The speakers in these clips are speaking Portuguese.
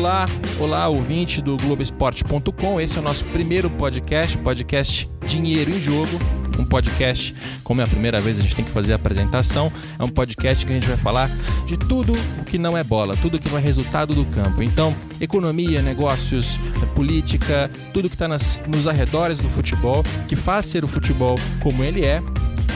Olá, olá, ouvinte do Globoesporte.com. Esse é o nosso primeiro podcast, podcast Dinheiro em Jogo. Um podcast, como é a primeira vez a gente tem que fazer a apresentação, é um podcast que a gente vai falar de tudo o que não é bola, tudo que vai resultado do campo. Então, economia, negócios, política, tudo que está nos arredores do futebol, que faz ser o futebol como ele é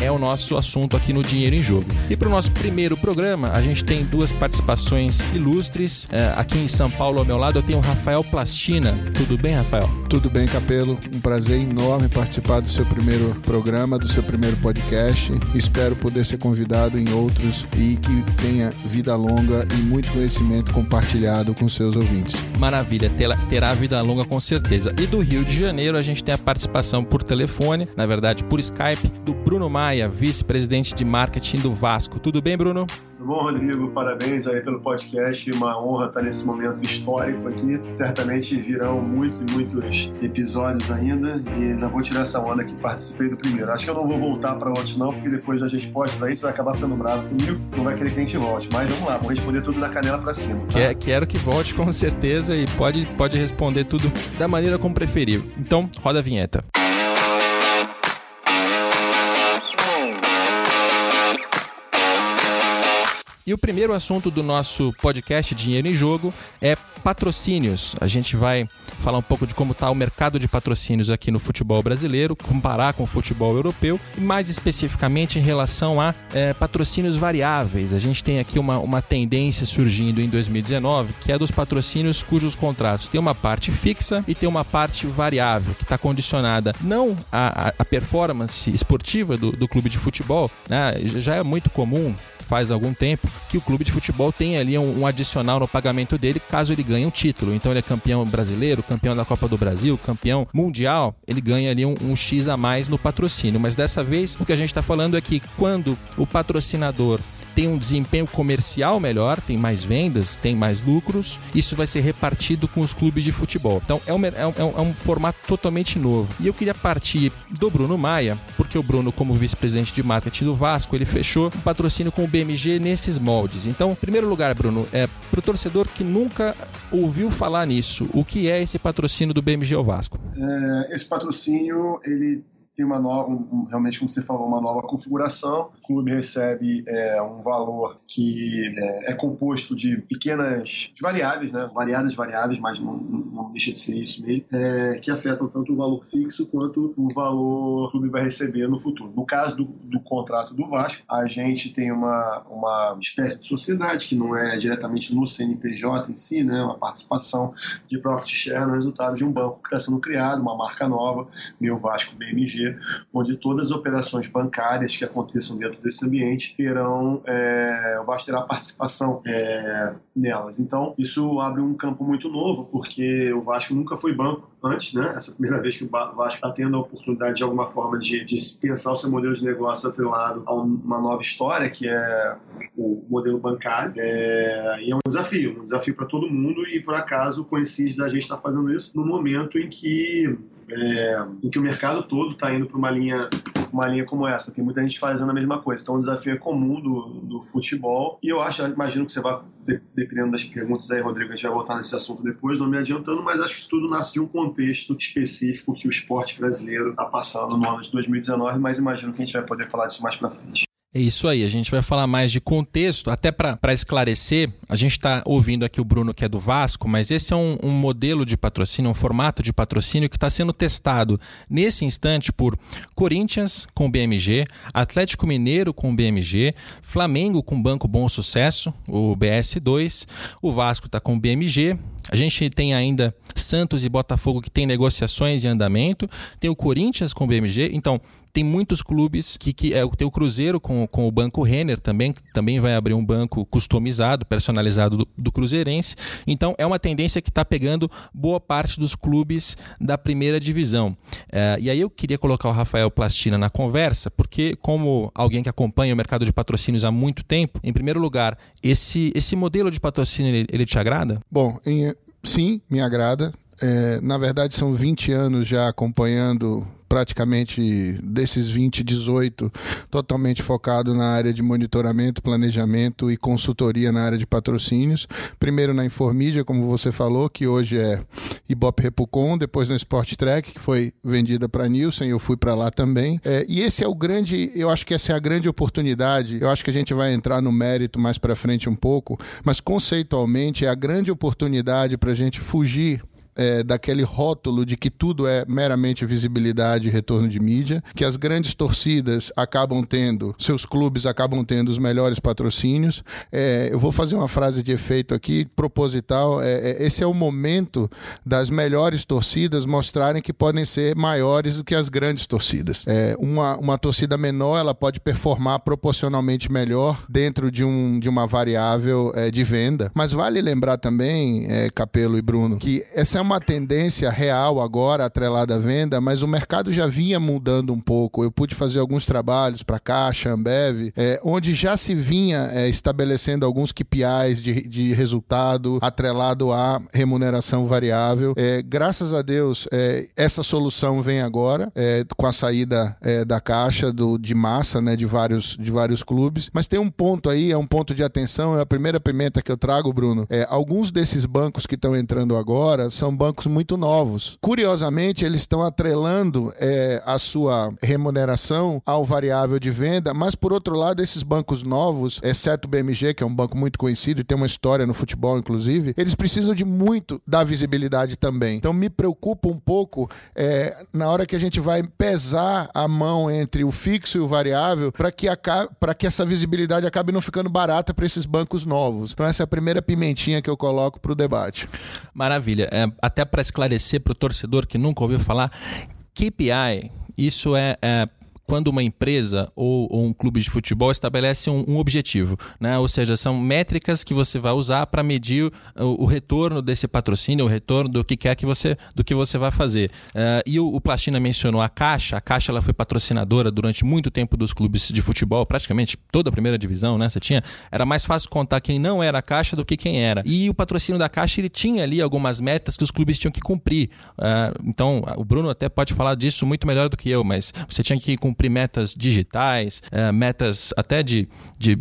é o nosso assunto aqui no Dinheiro em Jogo. E para o nosso primeiro programa, a gente tem duas participações ilustres. É, aqui em São Paulo, ao meu lado, eu tenho o Rafael Plastina. Tudo bem, Rafael? Tudo bem, Capelo. Um prazer enorme participar do seu primeiro programa, do seu primeiro podcast. Espero poder ser convidado em outros e que tenha vida longa e muito conhecimento compartilhado com seus ouvintes. Maravilha, terá vida longa com certeza. E do Rio de Janeiro, a gente tem a participação por telefone, na verdade por Skype, do Bruno Maia Maia, vice-presidente de marketing do Vasco. Tudo bem, Bruno? Tudo bom, Rodrigo? Parabéns aí pelo podcast. Uma honra estar nesse momento histórico aqui. Certamente virão muitos e muitos episódios ainda e ainda vou tirar essa onda que participei do primeiro. Acho que eu não vou voltar para outros não, porque depois das respostas aí você vai acabar ficando bravo comigo, não vai querer que a gente volte. Mas vamos lá, vou responder tudo da canela para cima. Tá? Quer, quero que volte com certeza e pode, pode responder tudo da maneira como preferir. Então, roda a vinheta. E o primeiro assunto do nosso podcast Dinheiro em Jogo é patrocínios. A gente vai falar um pouco de como está o mercado de patrocínios aqui no futebol brasileiro, comparar com o futebol europeu e mais especificamente em relação a é, patrocínios variáveis. A gente tem aqui uma, uma tendência surgindo em 2019 que é dos patrocínios cujos contratos têm uma parte fixa e tem uma parte variável que está condicionada não à, à performance esportiva do, do clube de futebol, né? já é muito comum faz algum tempo que o clube de futebol tem ali um, um adicional no pagamento dele caso ele ganhe um título. Então ele é campeão brasileiro, campeão da Copa do Brasil, campeão mundial, ele ganha ali um, um X a mais no patrocínio. Mas dessa vez o que a gente está falando é que quando o patrocinador tem um desempenho comercial melhor, tem mais vendas, tem mais lucros, isso vai ser repartido com os clubes de futebol. Então é um, é um, é um formato totalmente novo. E eu queria partir do Bruno Maia, porque o Bruno, como vice-presidente de marketing do Vasco, ele fechou um patrocínio com o BMG nesses moldes. Então, em primeiro lugar, Bruno, é para o torcedor que nunca ouviu falar nisso, o que é esse patrocínio do BMG ao Vasco? É, esse patrocínio, ele tem uma nova, um, realmente, como você falou, uma nova configuração. O clube recebe é, um valor que é, é, composto de pequenas variáveis, né? variadas variáveis, mas não, não deixa de ser isso mesmo, é, que afetam tanto o valor fixo quanto o valor que o clube vai receber no futuro. No caso do, do contrato do Vasco, a gente tem uma, uma espécie de sociedade que não é diretamente no CNPJ em si, né? uma participação de profit share no resultado de um banco que está sendo criado, uma marca nova, Meu Vasco BMG onde todas as operações bancárias que aconteçam dentro desse ambiente terão, é, terá participação é, nelas. Então, isso abre um campo muito novo, porque o Vasco nunca foi banco antes, né? Essa primeira vez que o Vasco está tendo a oportunidade de alguma forma de, de pensar o seu modelo de negócio atrelado a uma nova história, que é o modelo bancário. É, e é um desafio, um desafio para todo mundo e por acaso coincide da gente estar tá fazendo isso no momento em que é, em que o mercado todo está indo para uma linha uma linha como essa. Tem muita gente fazendo a mesma coisa. Então, o desafio é comum do, do futebol. E eu acho, imagino que você vai, dependendo das perguntas aí, Rodrigo, a gente vai voltar nesse assunto depois, não me adiantando, mas acho que isso tudo nasce de um contexto específico que o esporte brasileiro está passando no ano de 2019, mas imagino que a gente vai poder falar disso mais para frente. É isso aí, a gente vai falar mais de contexto, até para esclarecer. A gente está ouvindo aqui o Bruno, que é do Vasco, mas esse é um, um modelo de patrocínio, um formato de patrocínio que está sendo testado nesse instante por Corinthians com BMG, Atlético Mineiro com BMG, Flamengo com Banco Bom Sucesso, o BS2, o Vasco está com BMG, a gente tem ainda Santos e Botafogo que tem negociações em andamento, tem o Corinthians com o BMG, então tem muitos clubes que, que é, tem o Cruzeiro com, com o Banco Renner também, que também vai abrir um banco customizado, personalizado do, do Cruzeirense. Então é uma tendência que está pegando boa parte dos clubes da primeira divisão. É, e aí eu queria colocar o Rafael Plastina na conversa, porque como alguém que acompanha o mercado de patrocínios há muito tempo, em primeiro lugar, esse, esse modelo de patrocínio ele, ele te agrada? Bom, em, sim, me agrada. É, na verdade, são 20 anos já acompanhando praticamente desses 20, 18 totalmente focado na área de monitoramento, planejamento e consultoria na área de patrocínios. Primeiro na Informídia, como você falou, que hoje é Ibope Repucon, depois na Sport Track, que foi vendida para Nielsen, eu fui para lá também. É, e esse é o grande, eu acho que essa é a grande oportunidade. Eu acho que a gente vai entrar no mérito mais para frente um pouco, mas conceitualmente é a grande oportunidade para a gente fugir é, daquele rótulo de que tudo é meramente visibilidade e retorno de mídia, que as grandes torcidas acabam tendo, seus clubes acabam tendo os melhores patrocínios. É, eu vou fazer uma frase de efeito aqui, proposital. É, é, esse é o momento das melhores torcidas mostrarem que podem ser maiores do que as grandes torcidas. É, uma, uma torcida menor ela pode performar proporcionalmente melhor dentro de, um, de uma variável é, de venda. Mas vale lembrar também, Capelo e Bruno, que essa é uma tendência real agora atrelada à venda, mas o mercado já vinha mudando um pouco. Eu pude fazer alguns trabalhos para Caixa, Ambev, é, onde já se vinha é, estabelecendo alguns KPIs de, de resultado atrelado à remuneração variável. É, graças a Deus, é, essa solução vem agora é, com a saída é, da Caixa do, de massa, né, de vários, de vários clubes. Mas tem um ponto aí, é um ponto de atenção, é a primeira pimenta que eu trago, Bruno. alguns desses bancos que estão entrando agora são bancos muito novos. Curiosamente, eles estão atrelando é, a sua remuneração ao variável de venda, mas por outro lado, esses bancos novos, exceto o BMG, que é um banco muito conhecido e tem uma história no futebol, inclusive, eles precisam de muito da visibilidade também. Então me preocupa um pouco é, na hora que a gente vai pesar a mão entre o fixo e o variável para que, que essa visibilidade acabe não ficando barata para esses bancos novos. Então essa é a primeira pimentinha que eu coloco para o debate. Maravilha. É, até para esclarecer para o torcedor que nunca ouviu falar, KPI, isso é, é quando uma empresa ou, ou, um clube de futebol estabelece um, um, objetivo, né? ou seja, são métricas que você vai usar para medir o, o, retorno desse patrocínio, o retorno do que quer que você, do que você vai fazer. Uh, e o, o Plastina mencionou a Caixa, a Caixa ela foi patrocinadora durante muito tempo dos clubes de futebol, praticamente toda a primeira divisão, né? Você tinha, era mais fácil contar quem não era a Caixa do que quem era. E o patrocínio da Caixa ele tinha ali algumas metas que os clubes tinham que cumprir. Uh, então, o Bruno até pode falar disso muito melhor do que eu, mas você tinha que cumprir cumprir metas digitais, é, metas até de, de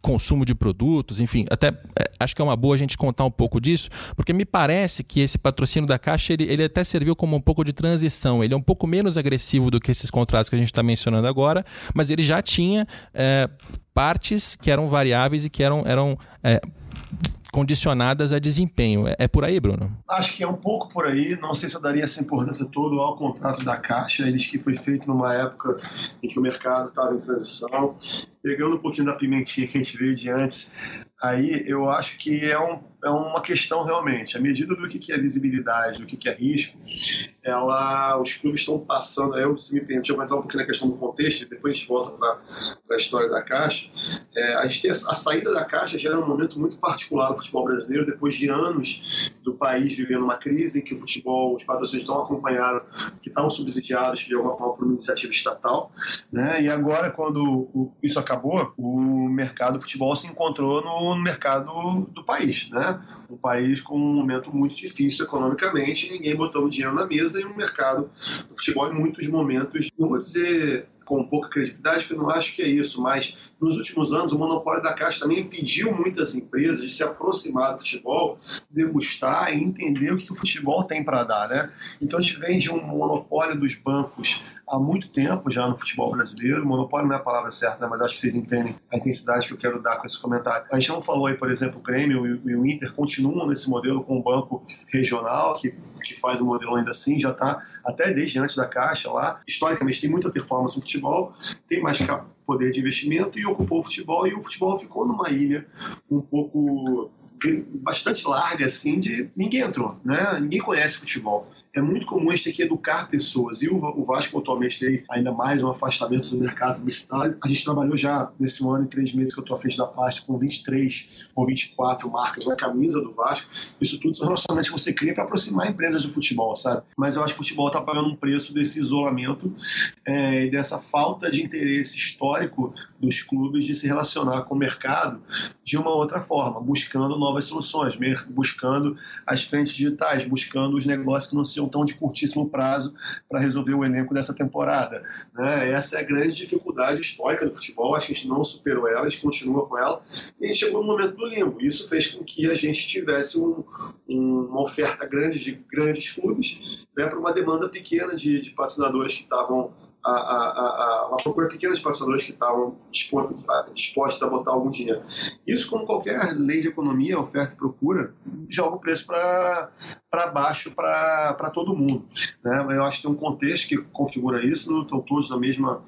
consumo de produtos, enfim, até é, acho que é uma boa a gente contar um pouco disso, porque me parece que esse patrocínio da Caixa ele, ele até serviu como um pouco de transição. Ele é um pouco menos agressivo do que esses contratos que a gente está mencionando agora, mas ele já tinha é, partes que eram variáveis e que eram, eram é, condicionadas a desempenho. É, é, por aí, Bruno? Acho que é um pouco por aí. Não sei se eu daria essa importância toda ao contrato da Caixa. Eles que foi feito numa época em que o mercado estava em transição. Pegando um pouquinho da pimentinha que a gente veio de antes, aí eu acho que é, um, é uma questão realmente. A medida do que é visibilidade, do que é risco, ela, os clubes estão passando. Eu, se me permitir, eu vou entrar um pouquinho na questão do contexto, depois a gente volta para a história da Caixa. É, a, gente a, a, saída da Caixa já era um momento muito particular no futebol brasileiro, depois de anos do país vivendo uma crise, em que o futebol, os patrocínios não acompanharam, que estavam subsidiados de alguma forma por uma iniciativa estatal. Né? E agora, quando isso acabou, o mercado do futebol se encontrou no no mercado do país, né? Um país com um momento muito difícil economicamente, ninguém botando dinheiro na mesa e um mercado do futebol em muitos momentos, não vou dizer com pouca credibilidade, porque eu não acho que é isso, mas nos últimos anos o monopólio da Caixa também impediu muitas empresas de se aproximar do futebol, degustar e entender o que o futebol tem para dar, né? Então a gente vem de um monopólio dos bancos há muito tempo já no futebol brasileiro. Monopólio não é a palavra certa, né? mas acho que vocês entendem a intensidade que eu quero dar com esse comentário. A gente não falou aí, por exemplo, o Grêmio e o Inter continuam nesse modelo com o banco regional, que, que faz o modelo ainda assim, já está até desde antes da Caixa lá. Historicamente tem muita performance no futebol, tem mais poder de investimento e ocupou o futebol e o futebol ficou numa ilha um pouco bastante larga assim de ninguém entrou, né? Ninguém conhece futebol é muito comum a gente ter que educar pessoas. E o Vasco atualmente tem ainda mais um afastamento do mercado publicitário. A gente trabalhou já nesse ano e três meses que eu estou à frente da pasta com 23 ou 24 marcas na camisa do Vasco. Isso tudo são relacionamentos que você cria para aproximar empresas do futebol, sabe? Mas eu acho que o futebol está pagando um preço desse isolamento é, e dessa falta de interesse histórico dos clubes de se relacionar com o mercado de uma outra forma, buscando novas soluções, buscando as frentes digitais, buscando os negócios que não sejam tão de curtíssimo prazo para resolver o elenco dessa temporada. Né? Essa é a grande dificuldade histórica do futebol, acho que a gente não superou ela, a gente continua com ela, e a gente chegou no momento do limbo. Isso fez com que a gente tivesse um, um, uma oferta grande de grandes clubes né, para uma demanda pequena de, de patrocinadores que estavam a, a, a, uma procura pequena de patrocinadores que estavam dispostos a botar algum dinheiro. Isso, como qualquer lei de economia, oferta e procura, joga o preço para baixo para todo mundo. Né? Eu acho que tem um contexto que configura isso, não estão todos na mesma,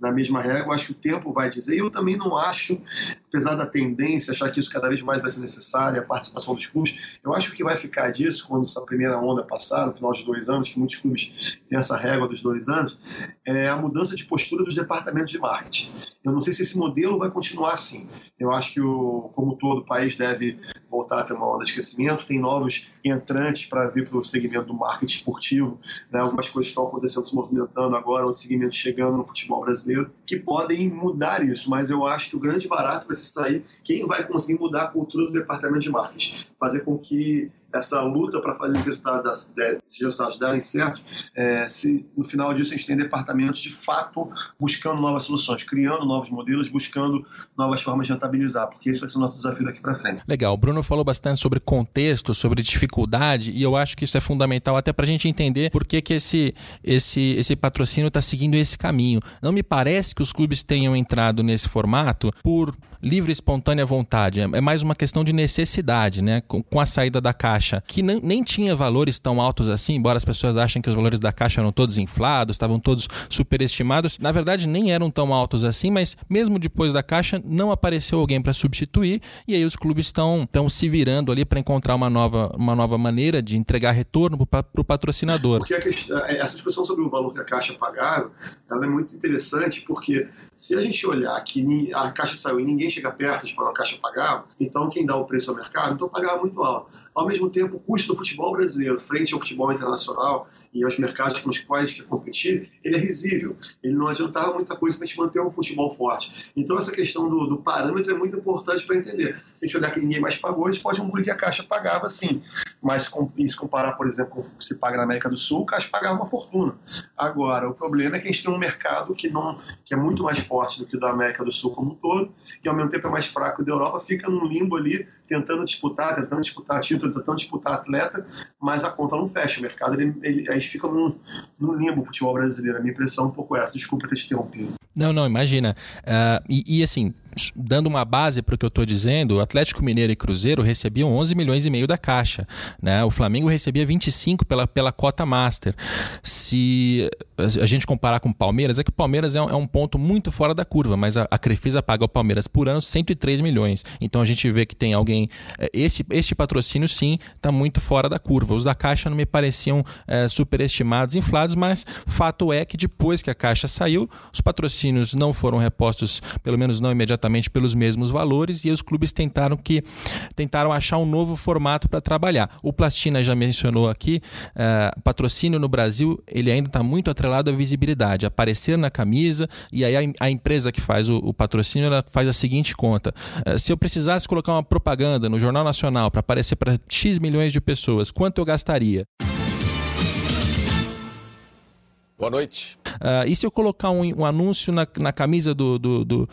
na mesma. Eu acho que o tempo vai dizer. E eu também não acho, apesar da tendência, achar que isso cada vez mais vai ser necessário, a participação dos clubes, eu acho que vai ficar disso quando essa primeira onda passar, no final de dois anos, que muitos clubes têm essa regra dos dois anos, é a mudança de postura dos departamentos de marketing. Eu não sei se esse modelo vai continuar assim. Eu acho que, o, como todo o país deve voltar a ter uma onda de crescimento, tem novos entrantes para vir para o segmento do marketing esportivo, né? algumas coisas estão acontecendo, se movimentando agora, outros segmentos chegando no futebol brasileiro, que podem mudar isso, mas eu acho que o grande barato vai ser sair quem vai conseguir mudar a cultura do departamento de marketing, fazer com que essa luta para fazer esses resultados, esses resultados darem certo, é, se no final disso a gente tem departamentos de fato buscando novas soluções, criando novos modelos, buscando novas formas de rentabilizar, porque esse vai ser o nosso desafio daqui para frente. Legal, o Bruno falou bastante sobre contexto, sobre dificuldade, e eu acho que isso é fundamental até para a gente entender por que, que esse, esse, esse patrocínio está seguindo esse caminho. Não me parece que os clubes tenham entrado nesse formato por livre, espontânea vontade. É, é mais uma questão de necessidade, né? Com, com a saída da caixa, que nem, nem tinha valores tão altos assim, embora as pessoas achem que os valores da caixa eram todos inflados, estavam todos superestimados. Na verdade, nem eram tão altos assim, mas mesmo depois da caixa, não apareceu alguém para substituir, e aí os clubes estão se virando ali para encontrar uma nova, uma nova maneira de entregar retorno para o patrocinador. Porque questão, é, essa discussão sobre o valor que a caixa pagaram, ela é muito interessante, porque se a gente olhar que a caixa saiu e ninguém chega perto de pagar a caixa pagava, então quem dá o preço ao mercado, então pagava muito alto. Ao mesmo tempo, o custo do futebol brasileiro frente ao futebol internacional e aos mercados com os quais quer competir, ele é risível. Ele não adiantava muita coisa para a gente manter um futebol forte. Então, essa questão do, do parâmetro é muito importante para entender. Se a gente olhar que ninguém mais pagou, a gente pode concluir que a Caixa pagava sim. Mas se comparar, por exemplo, com o que se paga na América do Sul, a Caixa pagava uma fortuna. Agora, o problema é que a gente tem um mercado que, não, que é muito mais forte do que o da América do Sul como um todo, e ao mesmo é mais fraco da Europa, fica num limbo ali, tentando disputar, tentando disputar título, tentando disputar atleta, mas a conta não fecha. O mercado, ele, ele, a gente fica num, num limbo o futebol brasileiro. A minha impressão é um pouco essa. Desculpa ter te interrompido. Não, não, imagina. Uh, e, e, assim, dando uma base para o que eu estou dizendo, o Atlético Mineiro e Cruzeiro recebiam 11 milhões e meio da Caixa. Né? O Flamengo recebia 25 pela, pela cota Master. Se a gente comparar com o Palmeiras, é que o Palmeiras é um, é um ponto muito fora da curva, mas a, a Crefisa paga ao Palmeiras por ano 103 milhões. Então a gente vê que tem alguém. É, esse, este patrocínio, sim, está muito fora da curva. Os da Caixa não me pareciam é, superestimados, inflados, mas fato é que depois que a Caixa saiu, os patrocínios não foram repostos, pelo menos não imediatamente, pelos mesmos valores, e os clubes tentaram que tentaram achar um novo formato para trabalhar. O Plastina já mencionou aqui, é, patrocínio no Brasil ele ainda está muito atrelado à visibilidade, aparecer na camisa, e aí a, a empresa que faz o, o, patrocínio ela faz a seguinte conta: é, se eu precisasse colocar uma propaganda no Jornal Nacional para aparecer para X milhões de pessoas, quanto eu gastaria? Boa noite. Uh, e se eu colocar um, um anúncio na, na camisa do, do, do,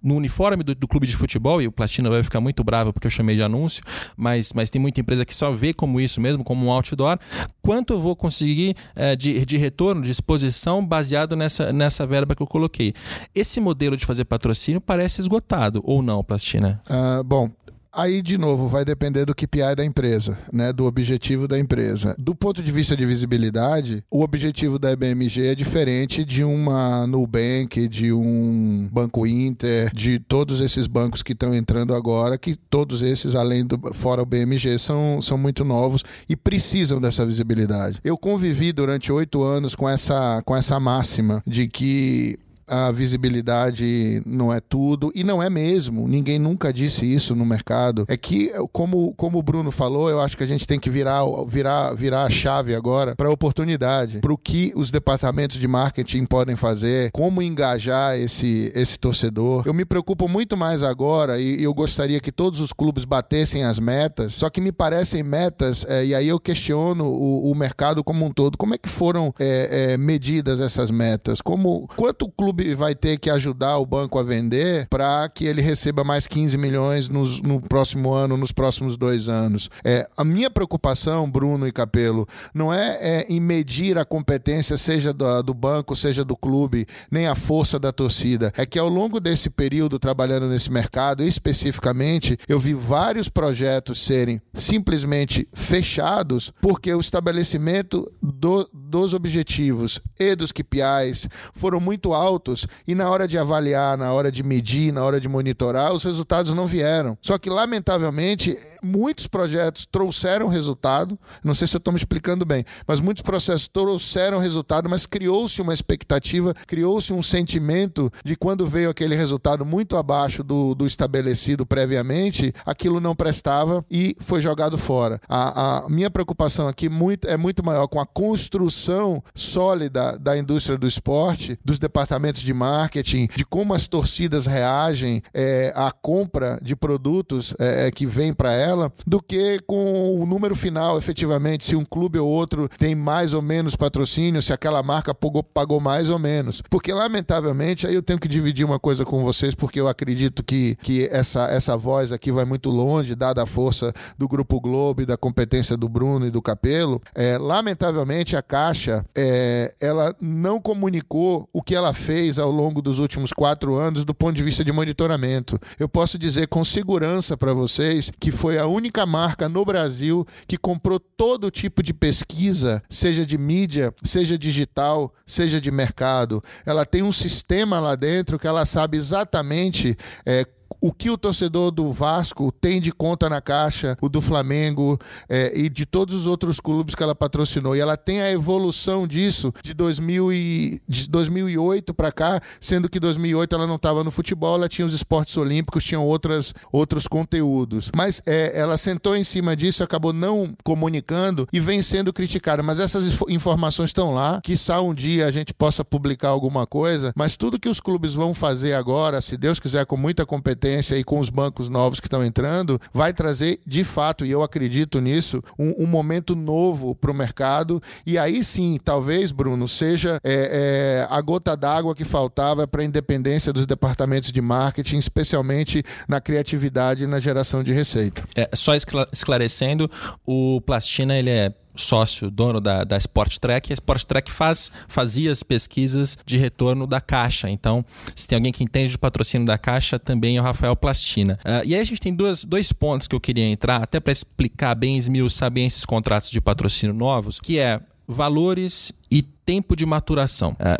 no uniforme do, do, clube de futebol, e o Platina vai ficar muito bravo porque eu chamei de anúncio, mas, mas tem muita empresa que só vê como isso mesmo, como um outdoor, quanto eu vou conseguir uh, de, de retorno, de exposição, baseado nessa, nessa verba que eu coloquei. Esse modelo de fazer patrocínio parece esgotado, ou não, Plastina? Uh, bom, Aí, de novo, vai depender do KPI da empresa, né? do objetivo da empresa. Do ponto de vista de visibilidade, o objetivo da BMG é diferente de uma Nubank, de um Banco Inter, de todos esses bancos que estão entrando agora, que todos esses, além do fora o BMG, são, são muito novos e precisam dessa visibilidade. Eu convivi durante oito anos com essa, com essa máxima de que a visibilidade não é tudo, e não é mesmo, ninguém nunca disse isso no mercado. É que, como, como o Bruno falou, eu acho que a gente tem que virar, virar, virar a chave agora para a oportunidade, para o que os departamentos de marketing podem fazer, como engajar esse, esse torcedor. Eu me preocupo muito mais agora e eu gostaria que todos os clubes batessem as metas, só que me parecem metas, é, e aí eu questiono o, o, mercado como um todo. Como é que foram é, é, medidas essas metas? Como Quanto clube vai ter que ajudar o banco a vender para que ele receba mais 15 milhões nos, no próximo ano, nos próximos dois anos? É, a minha preocupação, Bruno e Capelo, não é, é em medir a competência, seja do, do banco, seja do clube, nem a força da torcida. É que ao longo desse período trabalhando nesse mercado, especificamente, eu vi vários projetos serem simplesmente fechados porque o estabelecimento do, dos objetivos e dos KPIs foram muito altos e na hora de avaliar, na hora de medir, na hora de monitorar, os resultados não vieram. Só que, lamentavelmente, muitos projetos trouxeram resultado. Não sei se eu estou me explicando bem, mas muitos processos trouxeram resultado, mas criou-se uma expectativa, criou-se um sentimento de quando veio aquele resultado muito abaixo do, do estabelecido previamente, aquilo não prestava e foi jogado fora. A, a minha preocupação aqui muito, é muito maior com a construção sólida da indústria do esporte, dos departamentos de marketing, de como as torcidas reagem é, à compra de produtos é, é que vem para ela, do que com o número final, efetivamente, se um clube ou outro tem mais ou menos patrocínio, se aquela marca pagou, pagou mais ou menos. Porque, lamentavelmente, aí eu tenho que dividir uma coisa com vocês, porque eu acredito que, que essa, essa voz aqui vai muito longe, dada a força do Grupo Globo e da competência do Bruno e do Capelo. É, lamentavelmente, a Caixa é, ela não comunicou o que ela fez ao longo dos últimos quatro anos do ponto de vista de monitoramento. Eu posso dizer com segurança para vocês que foi a única marca no Brasil que comprou todo tipo de pesquisa, seja de mídia, seja digital, seja de mercado. Ela tem um sistema lá dentro que ela sabe exatamente é, o que o torcedor do Vasco tem de conta na caixa, o do Flamengo é, e de todos os outros clubes que ela patrocinou. E ela tem a evolução disso de, 2000 e, de 2008 para cá, sendo que 2008 ela não estava no futebol, ela tinha os esportes olímpicos, tinham outras, outros conteúdos. Mas é, ela sentou em cima disso, acabou não comunicando e vem sendo criticada. Mas essas informações estão lá, que um dia a gente possa publicar alguma coisa, mas tudo que os clubes vão fazer agora, se Deus quiser, com muita competência, concorrência e com os bancos novos que estão entrando, vai trazer de fato, e eu acredito nisso, um, um momento novo para o mercado. E aí sim, talvez, Bruno, seja é, é, a gota d'água que faltava para a independência dos departamentos de marketing, especialmente na criatividade e na geração de receita. É, só esclarecendo, o Plastina ele é sócio, dono da, da Sport Track, a Sport Track faz, fazia as pesquisas de retorno da Caixa. Então, se tem alguém que entende de patrocínio da Caixa, também é o Rafael Plastina. Uh, e aí a gente tem duas, dois pontos que eu queria entrar, até para explicar bem, esmiuçar bem esses contratos de patrocínio novos, que é valores e tempo de maturação. É,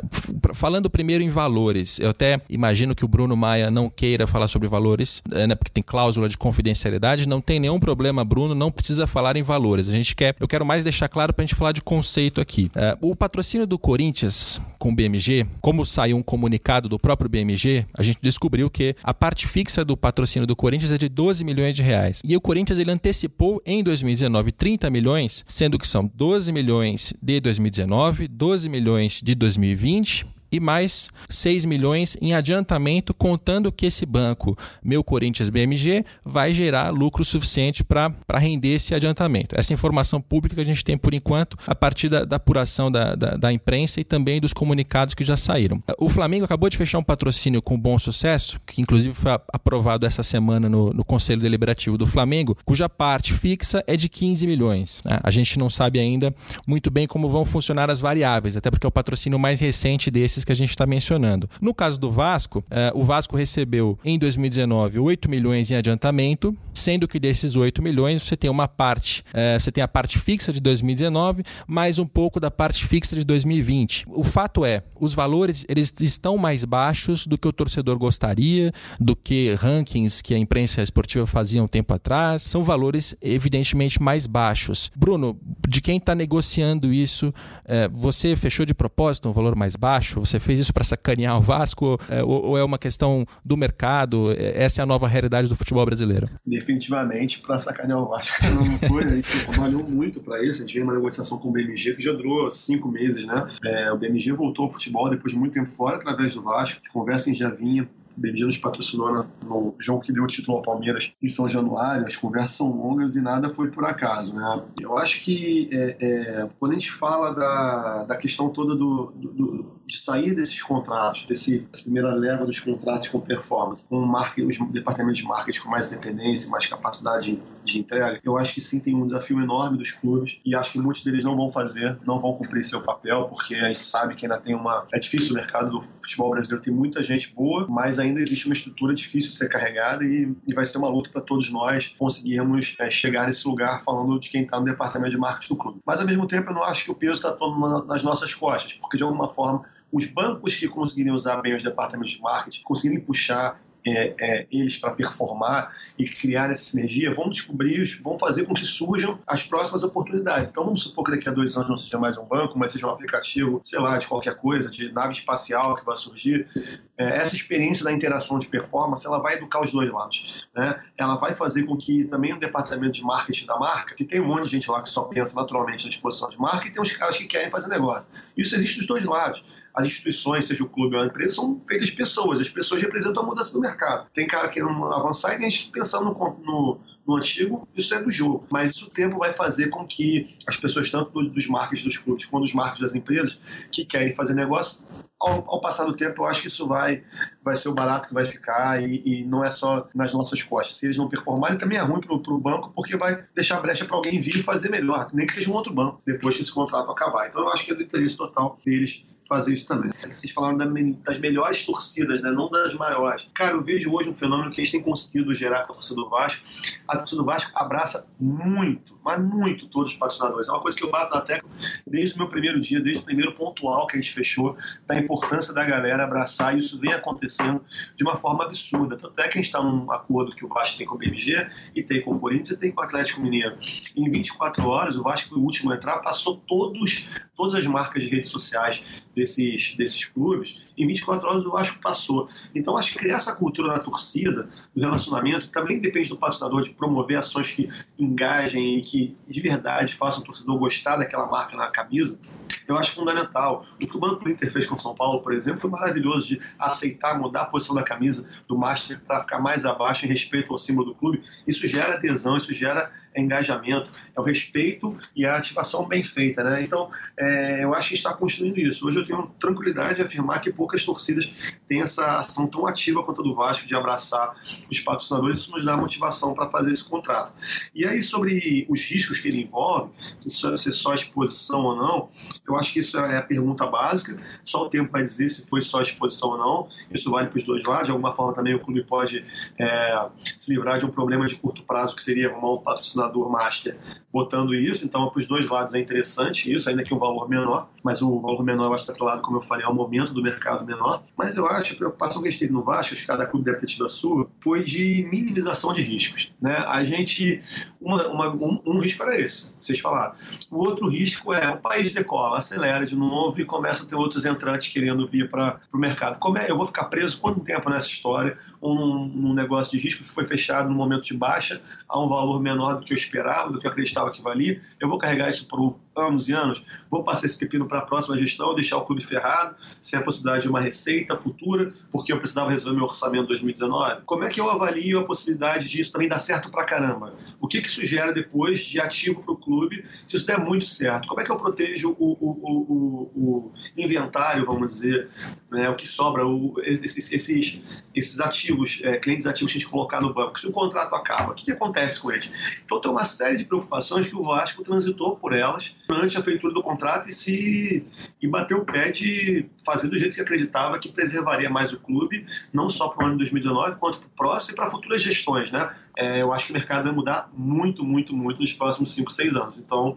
falando primeiro em valores, eu até imagino que o Bruno Maia não queira falar sobre valores, é, né, porque tem cláusula de confidencialidade. Não tem nenhum problema, Bruno, não precisa falar em valores. A gente quer, eu quero mais deixar claro para a gente falar de conceito aqui. É, o patrocínio do Corinthians com o BMG, como saiu um comunicado do próprio BMG, a gente descobriu que a parte fixa do patrocínio do Corinthians é de 12 milhões de reais. E o Corinthians ele antecipou em 2019 30 milhões, sendo que são 12 milhões de 2019, 12 12 milhões de 2020 e mais 6 milhões em adiantamento, contando que esse banco, meu Corinthians BMG, vai gerar lucro suficiente para render esse adiantamento. Essa informação pública que a gente tem por enquanto, a partir da, da apuração da, da, da, imprensa e também dos comunicados que já saíram. O Flamengo acabou de fechar um patrocínio com bom sucesso, que inclusive foi aprovado essa semana no, no Conselho Deliberativo do Flamengo, cuja parte fixa é de 15 milhões. Né? A gente não sabe ainda muito bem como vão funcionar as variáveis, até porque é o patrocínio mais recente desses que a gente está mencionando. No caso do Vasco, eh, o Vasco recebeu em 2019 8 milhões em adiantamento, sendo que desses 8 milhões você tem uma parte, eh, você tem a parte fixa de 2019, mais um pouco da parte fixa de 2020. O fato é, os valores eles estão mais baixos do que o torcedor gostaria, do que rankings que a imprensa esportiva fazia um tempo atrás. São valores evidentemente mais baixos. Bruno, de quem está negociando isso. É, você fechou de propósito um valor mais baixo? Você fez isso para sacanear o Vasco? É, ou, ou, é uma questão do mercado? É, essa é a nova realidade do futebol brasileiro? Definitivamente para sacanear o Vasco. Não foi, a gente trabalhou muito para isso. A gente veio uma negociação com o BMG que já durou cinco meses, né? É, o BMG voltou ao futebol depois de muito tempo fora através do Vasco. A conversa já vinha BMG nos patrocinou no jogo que deu o título ao Palmeiras em São Januário. As conversas são longas e nada foi por acaso. Né? Eu acho que é, é, quando a gente fala da, da questão toda do, do, de sair desses contratos, desse, dessa primeira leva dos contratos com performance, com marketing, os departamentos de marketing com mais independência, mais capacidade de, de entrega, eu acho que sim tem um desafio enorme dos clubes e acho que muitos deles não vão fazer, não vão cumprir seu papel, porque a gente sabe que ainda tem uma. É difícil o mercado do futebol brasileiro, tem muita gente boa, mas ainda existe uma estrutura difícil de ser carregada e, e vai ser uma luta para todos nós conseguirmos é, chegar nesse lugar falando de quem está no departamento de marketing do clube. Mas ao mesmo tempo eu não acho que o peso está todo nas nossas costas, porque de alguma forma os bancos que conseguirem usar bem os departamentos de marketing, conseguirem puxar é, é, eles para performar e criar essa sinergia, vão descobrir, vão fazer com que surjam as próximas oportunidades. Então vamos supor que daqui a dois anos não seja mais um banco, mas seja um aplicativo, sei lá, de qualquer coisa, de nave espacial que vai surgir. É, essa experiência da interação de performance, ela vai educar os dois lados. Né? Ela vai fazer com que também o departamento de marketing da marca, que tem um monte de gente lá que só pensa naturalmente na disposição de marca, e tem os caras que querem fazer negócio. Isso existe dos dois lados as instituições, seja o clube ou a empresa, são feitas pessoas. As pessoas representam a mudança do mercado. Tem cara querendo avançar e tem gente pensando no, no, no antigo, isso é do jogo. Mas isso o tempo vai fazer com que as pessoas, tanto dos marcos dos clubes quanto dos marcos das empresas, que querem fazer negócio, ao, ao, passar do tempo, eu acho que isso vai, vai ser o barato que vai ficar e, e não é só nas nossas costas. Se eles não performarem, também é ruim para o banco, porque vai deixar brecha para alguém vir e fazer melhor, nem que seja um outro banco, depois que esse contrato acabar. Então, eu acho que é do interesse total deles fazer isso também. Vocês falaram das melhores torcidas, né? não das maiores. Cara, eu vejo hoje um fenômeno que a gente tem conseguido gerar com a torcida do Vasco. A torcida do Vasco abraça muito, mas muito todos os patrocinadores. É uma coisa que eu bato na tecla desde o meu primeiro dia, desde o primeiro pontual que a gente fechou, da importância da galera abraçar, e isso vem acontecendo de uma forma absurda. Tanto é que a gente está num acordo que o Vasco tem com o BMG, e tem com o Corinthians, e tem com o Atlético Mineiro. Em 24 horas, o Vasco foi o último a entrar, passou todos, todas as marcas de redes sociais desses, desses clubes, em 24 horas o Vasco passou. Então, acho que criar essa cultura na torcida, do relacionamento, também depende do patrocinador de promover ações que engajem e que de verdade façam o torcedor gostar daquela marca na camisa, eu acho fundamental. O que o Banco Inter fez com São Paulo, por exemplo, foi maravilhoso de aceitar mudar a posição da camisa do Master para ficar mais abaixo em respeito ao símbolo do clube. Isso gera adesão, isso gera engajamento, é o respeito e a ativação bem feita. Né? Então, é, eu acho que está construindo isso. Hoje eu tenho tranquilidade de afirmar que poucas torcidas têm essa ação tão ativa quanto a do Vasco de abraçar os patrocinadores. Isso nos dá motivação para fazer esse contrato. E aí, sobre os riscos que ele envolve, se é, se é só exposição ou não, eu acho que isso é a pergunta básica. Só o tempo vai dizer se foi só exposição ou não. Isso vale para os dois lados. De alguma forma, também o clube pode é, se livrar de um problema de curto prazo, que seria arrumar um patrocinador master botando isso. Então, para os dois lados é interessante isso, ainda que um valor menor. Mas o valor menor eu acho atrelado, como eu falei, ao momento do mercado menor. Mas eu acho que a preocupação que a gente teve no Vasco, acho que cada clube deve ter tido a sua, foi de minimização de riscos. Né? A gente. Uma, uma, um, um risco era esse, vocês falaram. O outro risco é o país decola, acelera de novo e começa a ter outros entrantes querendo vir para o mercado. Como é? Eu vou ficar preso quanto tempo nessa história? Um, um negócio de risco que foi fechado no momento de baixa a um valor menor do que eu esperava, do que eu acreditava que valia. Eu vou carregar isso por anos e anos, vou passar esse pepino para a próxima gestão, deixar o clube ferrado, sem a possibilidade de uma receita futura, porque eu precisava resolver meu orçamento 2019? Como é que eu avalio a possibilidade disso também dar certo para caramba? O que, que isso gera depois de ativo para o clube, se isso der muito certo? Como é que eu protejo o, o, o, o inventário, vamos dizer, né, o que sobra, esses, esses, esses ativos, é, clientes ativos que a gente colocar no banco? Se o contrato acaba, o que, que acontece com eles? Então tem uma série de preocupações que o Vasco transitou por elas durante a feitura do contrato e se e bateu o pé de fazer do jeito que acreditava que preservaria mais o clube, não só para o ano de 2019, quanto para o próximo e para futuras gestões, né? É, eu acho que o mercado vai mudar muito, muito, muito nos próximos 5, 6 anos. Então,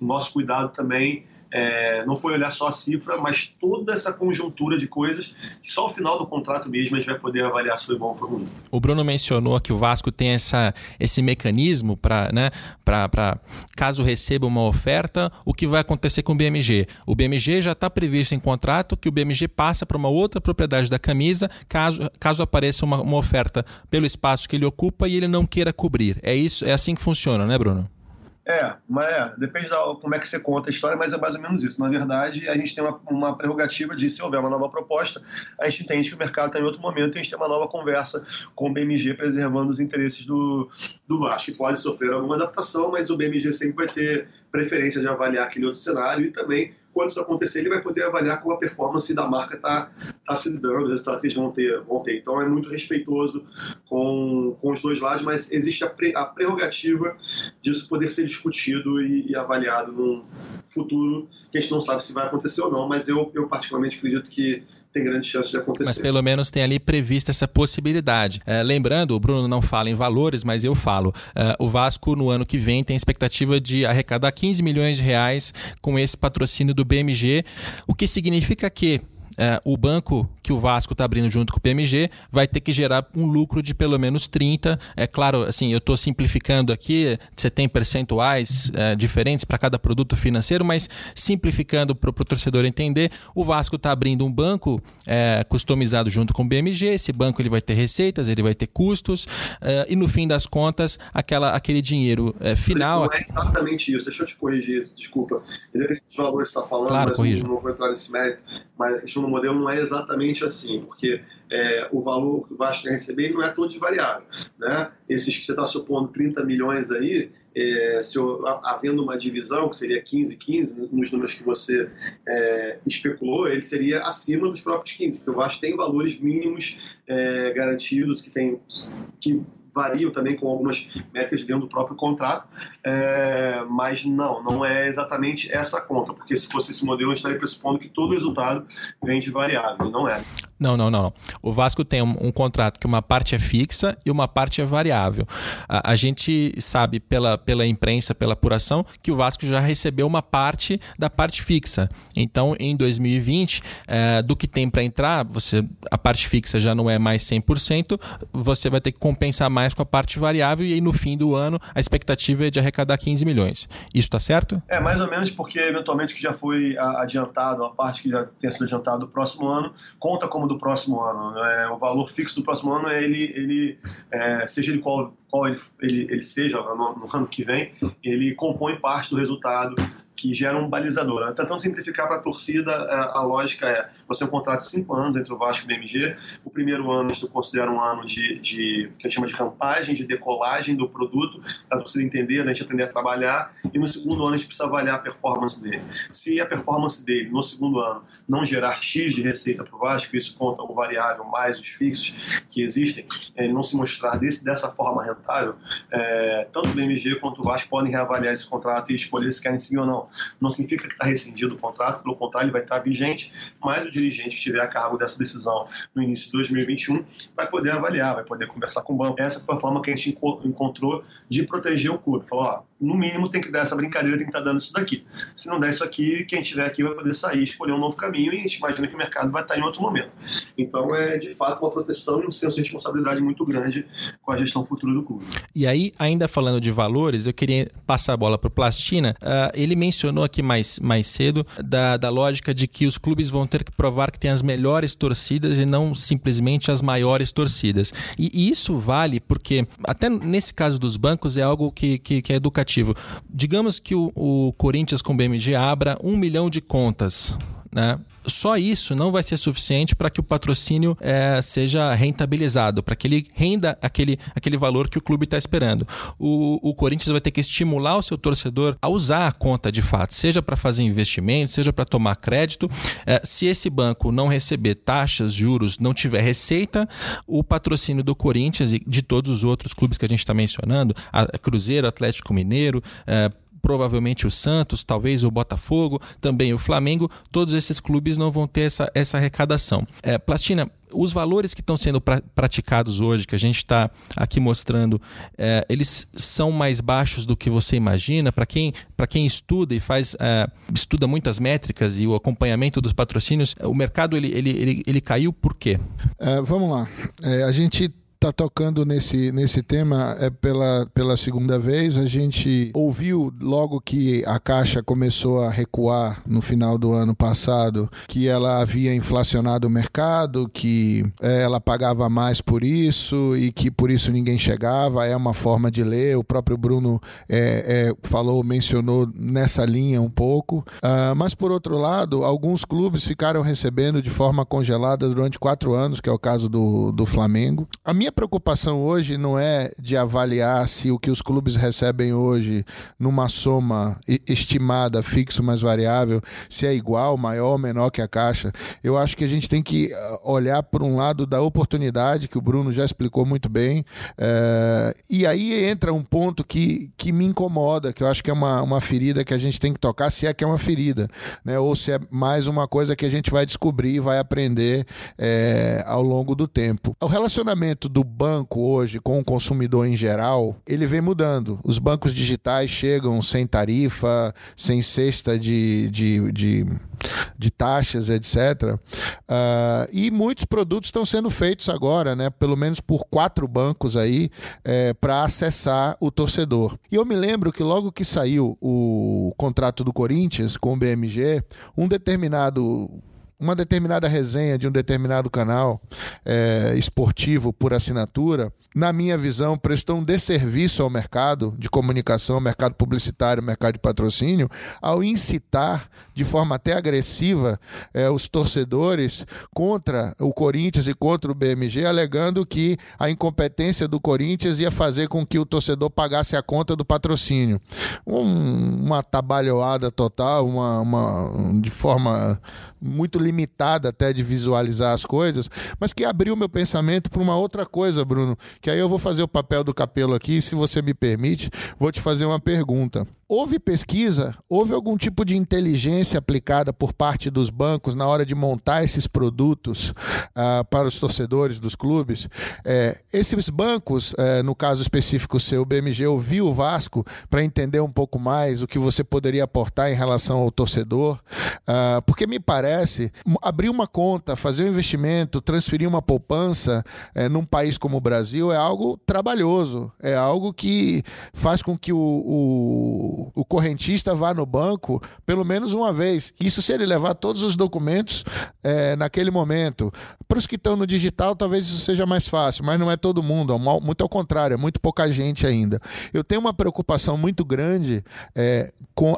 nosso cuidado também é, não foi olhar só a cifra, mas toda essa conjuntura de coisas que só ao final do contrato mesmo a gente vai poder avaliar se foi bom ou foi ruim. O Bruno mencionou que o Vasco tem essa, esse mecanismo para, né, caso receba uma oferta, o que vai acontecer com o BMG. O BMG já está previsto em contrato que o BMG passa para uma outra propriedade da camisa caso, caso apareça uma, uma oferta pelo espaço que ele ocupa e ele não queira cobrir. É isso, é assim que funciona, né, Bruno? É, mas é, depende da como é que você conta a história, mas é mais ou menos isso. Na verdade, a gente tem uma, uma prerrogativa de, se houver uma nova proposta, a gente entende que o mercado está em outro momento e a gente tem uma nova conversa com o BMG preservando os interesses do, do Vasco, pode sofrer alguma adaptação, mas o BMG sempre vai ter preferência de avaliar aquele outro cenário e também quando isso acontecer, ele vai poder avaliar como a performance da marca está tá se dando, o resultado que eles vão ter, vão ter. Então é muito respeitoso com, com os dois lados, mas existe a, pre, a prerrogativa disso poder ser discutido e, e, avaliado num futuro que a gente não sabe se vai acontecer ou não, mas eu, eu particularmente acredito que tem grande chance de acontecer. Mas pelo menos tem ali prevista essa possibilidade. É, lembrando, o Bruno não fala em valores, mas eu falo. É, o Vasco, no ano que vem, tem expectativa de arrecadar 15 milhões de reais com esse patrocínio do BMG, o que significa que é, o banco que o Vasco está abrindo junto com o PMG vai ter que gerar um lucro de pelo menos 30. É claro, assim, eu estou simplificando aqui, você tem percentuais é, diferentes para cada produto financeiro, mas simplificando para o torcedor entender, o Vasco está abrindo um banco é, customizado junto com o BMG. Esse banco ele vai ter receitas, ele vai ter custos é, e no fim das contas, aquela, aquele dinheiro é, final. Não é exatamente isso. Deixa eu te corrigir, desculpa. Independente dos valores que você está falando, claro, mas não, não vou entrar nesse mérito, mas a questão do modelo não é exatamente assim, porque é, o valor que o Vasco quer receber não é todo de variável. Né? Esses que você está supondo 30 milhões aí, é, se eu, havendo uma divisão, que seria 15, 15, nos números que você é, especulou, ele seria acima dos próprios 15, porque o Vasco tem valores mínimos é, garantidos, que, tem, que variam também com algumas métricas dentro do próprio contrato, é, mas não, não é exatamente essa conta, porque se fosse esse modelo, a gente estaria pressupondo que todo resultado vem de variável, não é. Não, não, não, não. O Vasco tem um, um, contrato que uma parte é fixa e uma parte é variável. A, a, gente sabe pela, pela imprensa, pela apuração, que o Vasco já recebeu uma parte da parte fixa. Então, em 2020, é, do que tem para entrar, você a parte fixa já não é mais 100%, você vai ter que compensar mais com a parte variável e aí no fim do ano a expectativa é de arrecadar 15 milhões. Isso está certo? É, mais ou menos porque eventualmente que já foi adiantado, a parte que já tenha sido adiantado do próximo ano, conta como do próximo ano. É, o valor fixo do próximo ano é ele, ele é, seja ele qual, qual ele, ele, ele seja no, no ano que vem, ele compõe parte do resultado que gera um balizador. Né? Tentando simplificar para a torcida, é, a lógica é: você tem um contrato de cinco anos entre o Vasco e o BMG. O primeiro ano gente considera um ano de, de que a gente chama de rampagem, de decolagem do produto, para a torcida entender, a gente aprender a trabalhar. E no segundo ano a gente precisa avaliar a performance dele. Se a performance dele no segundo ano não gerar X de receita para o Vasco, isso conta o variável mais os fixos que existem, ele não se mostrar desse, dessa forma rentável, é, tanto o BMG quanto o Vasco podem reavaliar esse contrato e escolher se querem seguir ou não não significa que está rescindido o contrato, pelo contrário, ele vai estar vigente, mas o dirigente que estiver a cargo dessa decisão no início de 2021 vai poder avaliar, vai poder conversar com o banco. Essa foi a forma que a gente encontrou de proteger o clube. Falou, ó, no mínimo tem que dar essa brincadeira, tem que estar dando isso daqui. Se não der isso aqui, quem estiver aqui vai poder sair, escolher um novo caminho e a gente imagina que o mercado vai estar em outro momento. Então é de fato uma proteção e um senso de responsabilidade muito grande com a gestão futura do clube. E aí, ainda falando de valores, eu queria passar a bola para o Plastina. Uh, ele mencionou aqui mais, mais cedo da, da lógica de que os clubes vão ter que provar que tem as melhores torcidas e não simplesmente as maiores torcidas. E, e isso vale porque, até nesse caso dos bancos, é algo que, que, que é educativo Digamos que o, o Corinthians com BMG abra um milhão de contas. Né? Só isso não vai ser suficiente para que o patrocínio é, seja rentabilizado, para que ele renda aquele, aquele valor que o clube está esperando. O, o Corinthians vai ter que estimular o seu torcedor a usar a conta de fato, seja para fazer investimento, seja para tomar crédito. É, se esse banco não receber taxas, juros, não tiver receita, o patrocínio do Corinthians e de todos os outros clubes que a gente está mencionando, a Cruzeiro, Atlético Mineiro, é, provavelmente o Santos, talvez o Botafogo, também o Flamengo, todos esses clubes não vão ter essa, essa arrecadação. É, Plastina, os valores que estão sendo pra, praticados hoje, que a gente está aqui mostrando, é, eles são mais baixos do que você imagina? Para quem, quem estuda e faz é, estuda muitas métricas e o acompanhamento dos patrocínios, o mercado ele, ele, ele, ele caiu por quê? É, vamos lá. É, a gente está tocando nesse, nesse tema é pela, pela segunda vez. A gente ouviu logo que a Caixa começou a recuar no final do ano passado que ela havia inflacionado o mercado, que é, ela pagava mais por isso e que por isso ninguém chegava. É uma forma de ler. O próprio Bruno é, é, falou, mencionou nessa linha um pouco. Uh, mas por outro lado, alguns clubes ficaram recebendo de forma congelada durante quatro anos, que é o caso do, do Flamengo. A minha minha preocupação hoje não é de avaliar se o que os clubes recebem hoje numa soma estimada, fixo mais variável, se é igual, maior ou menor que a caixa. Eu acho que a gente tem que ah, olhar por um lado da oportunidade, que o Bruno já explicou muito bem. É... e aí entra um ponto que, que me incomoda, que eu acho que é uma, uma ferida que a gente tem que tocar, se é que é uma ferida, né? ou se é mais uma coisa que a gente vai descobrir e vai aprender é, ao longo do tempo. O relacionamento do banco hoje com o consumidor em geral, ele vem mudando. Os bancos digitais chegam sem tarifa, sem cesta de, de, de, de taxas, etc. Uh, ah, e muitos produtos estão sendo feitos agora, né, pelo menos por quatro bancos aí, é, para acessar o torcedor. E eu me lembro que logo que saiu o contrato do Corinthians com o BMG, um determinado uma determinada resenha de um determinado canal é, esportivo por assinatura, na minha visão, prestou um desserviço ao mercado de comunicação, mercado publicitário, mercado de patrocínio, ao incitar de forma até agressiva é, os torcedores contra o Corinthians e contra o BMG, alegando que a incompetência do Corinthians ia fazer com que o torcedor pagasse a conta do patrocínio. Um, uma tabalhoada total, uma, uma de forma muito limitada até de visualizar as coisas, mas que abriu meu pensamento para uma outra coisa, Bruno, que aí eu vou fazer o papel do capelo aqui, se você me permite, vou te fazer uma pergunta. Houve pesquisa? Houve algum tipo de inteligência aplicada por parte dos bancos na hora de montar esses produtos uh, para os torcedores dos clubes? É, esses bancos, é, no caso específico seu, o BMG, ouviu o Vasco para entender um pouco mais o que você poderia aportar em relação ao torcedor? Uh, porque me parece, abrir uma conta, fazer um investimento, transferir uma poupança é, num país como o Brasil é algo trabalhoso, é algo que faz com que o, o o, correntista vá no banco pelo menos uma vez. Isso se ele levar todos os documentos é, naquele momento. Para os que estão no digital, talvez isso seja mais fácil, mas não é todo mundo. Muito ao contrário, é muito pouca gente ainda. Eu tenho uma preocupação muito grande é, com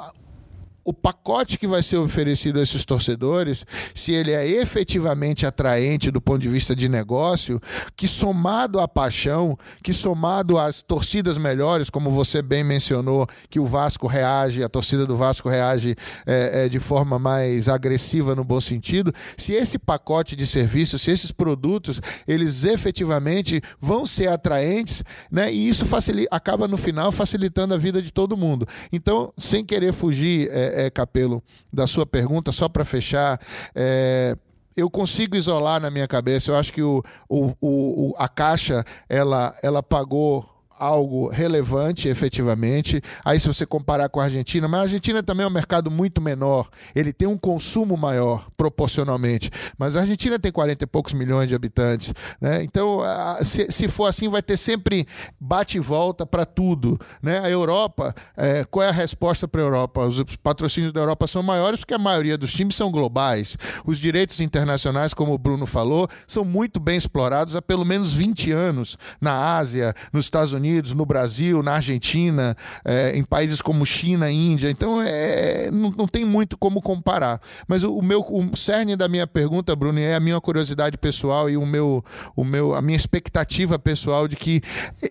o pacote que vai ser oferecido a esses torcedores, se ele é efetivamente atraente do ponto de vista de negócio, que somado à paixão, que somado às torcidas melhores, como você bem mencionou, que o Vasco reage, a torcida do Vasco reage é, é, de forma mais agressiva no bom sentido, se esse pacote de serviços, se esses produtos, eles efetivamente vão ser atraentes, né? E isso facilita, acaba no final facilitando a vida de todo mundo. Então, sem querer fugir é, é, Capelo, da sua pergunta, só para fechar, é, eu consigo isolar na minha cabeça. Eu acho que o, o, o, a Caixa ela, ela pagou algo relevante, efetivamente. Aí, se você comparar com a Argentina, mas a Argentina também é um mercado muito menor, ele tem um consumo maior, proporcionalmente. Mas a Argentina tem 40 e poucos milhões de habitantes. Né? Então, se, se for assim, vai ter sempre bate e volta para tudo. Né? A Europa, é, qual é a resposta para a Europa? Os patrocínios da Europa são maiores porque a maioria dos times são globais. Os direitos internacionais, como o Bruno falou, são muito bem explorados há pelo menos 20 anos na Ásia, nos Estados Unidos Unidos, no Brasil, na Argentina, é, em países como China, Índia. Então, é, não, não tem muito como comparar. Mas o, o meu o cerne da minha pergunta, Bruno, é a minha curiosidade pessoal e o meu, o meu, a minha expectativa pessoal de que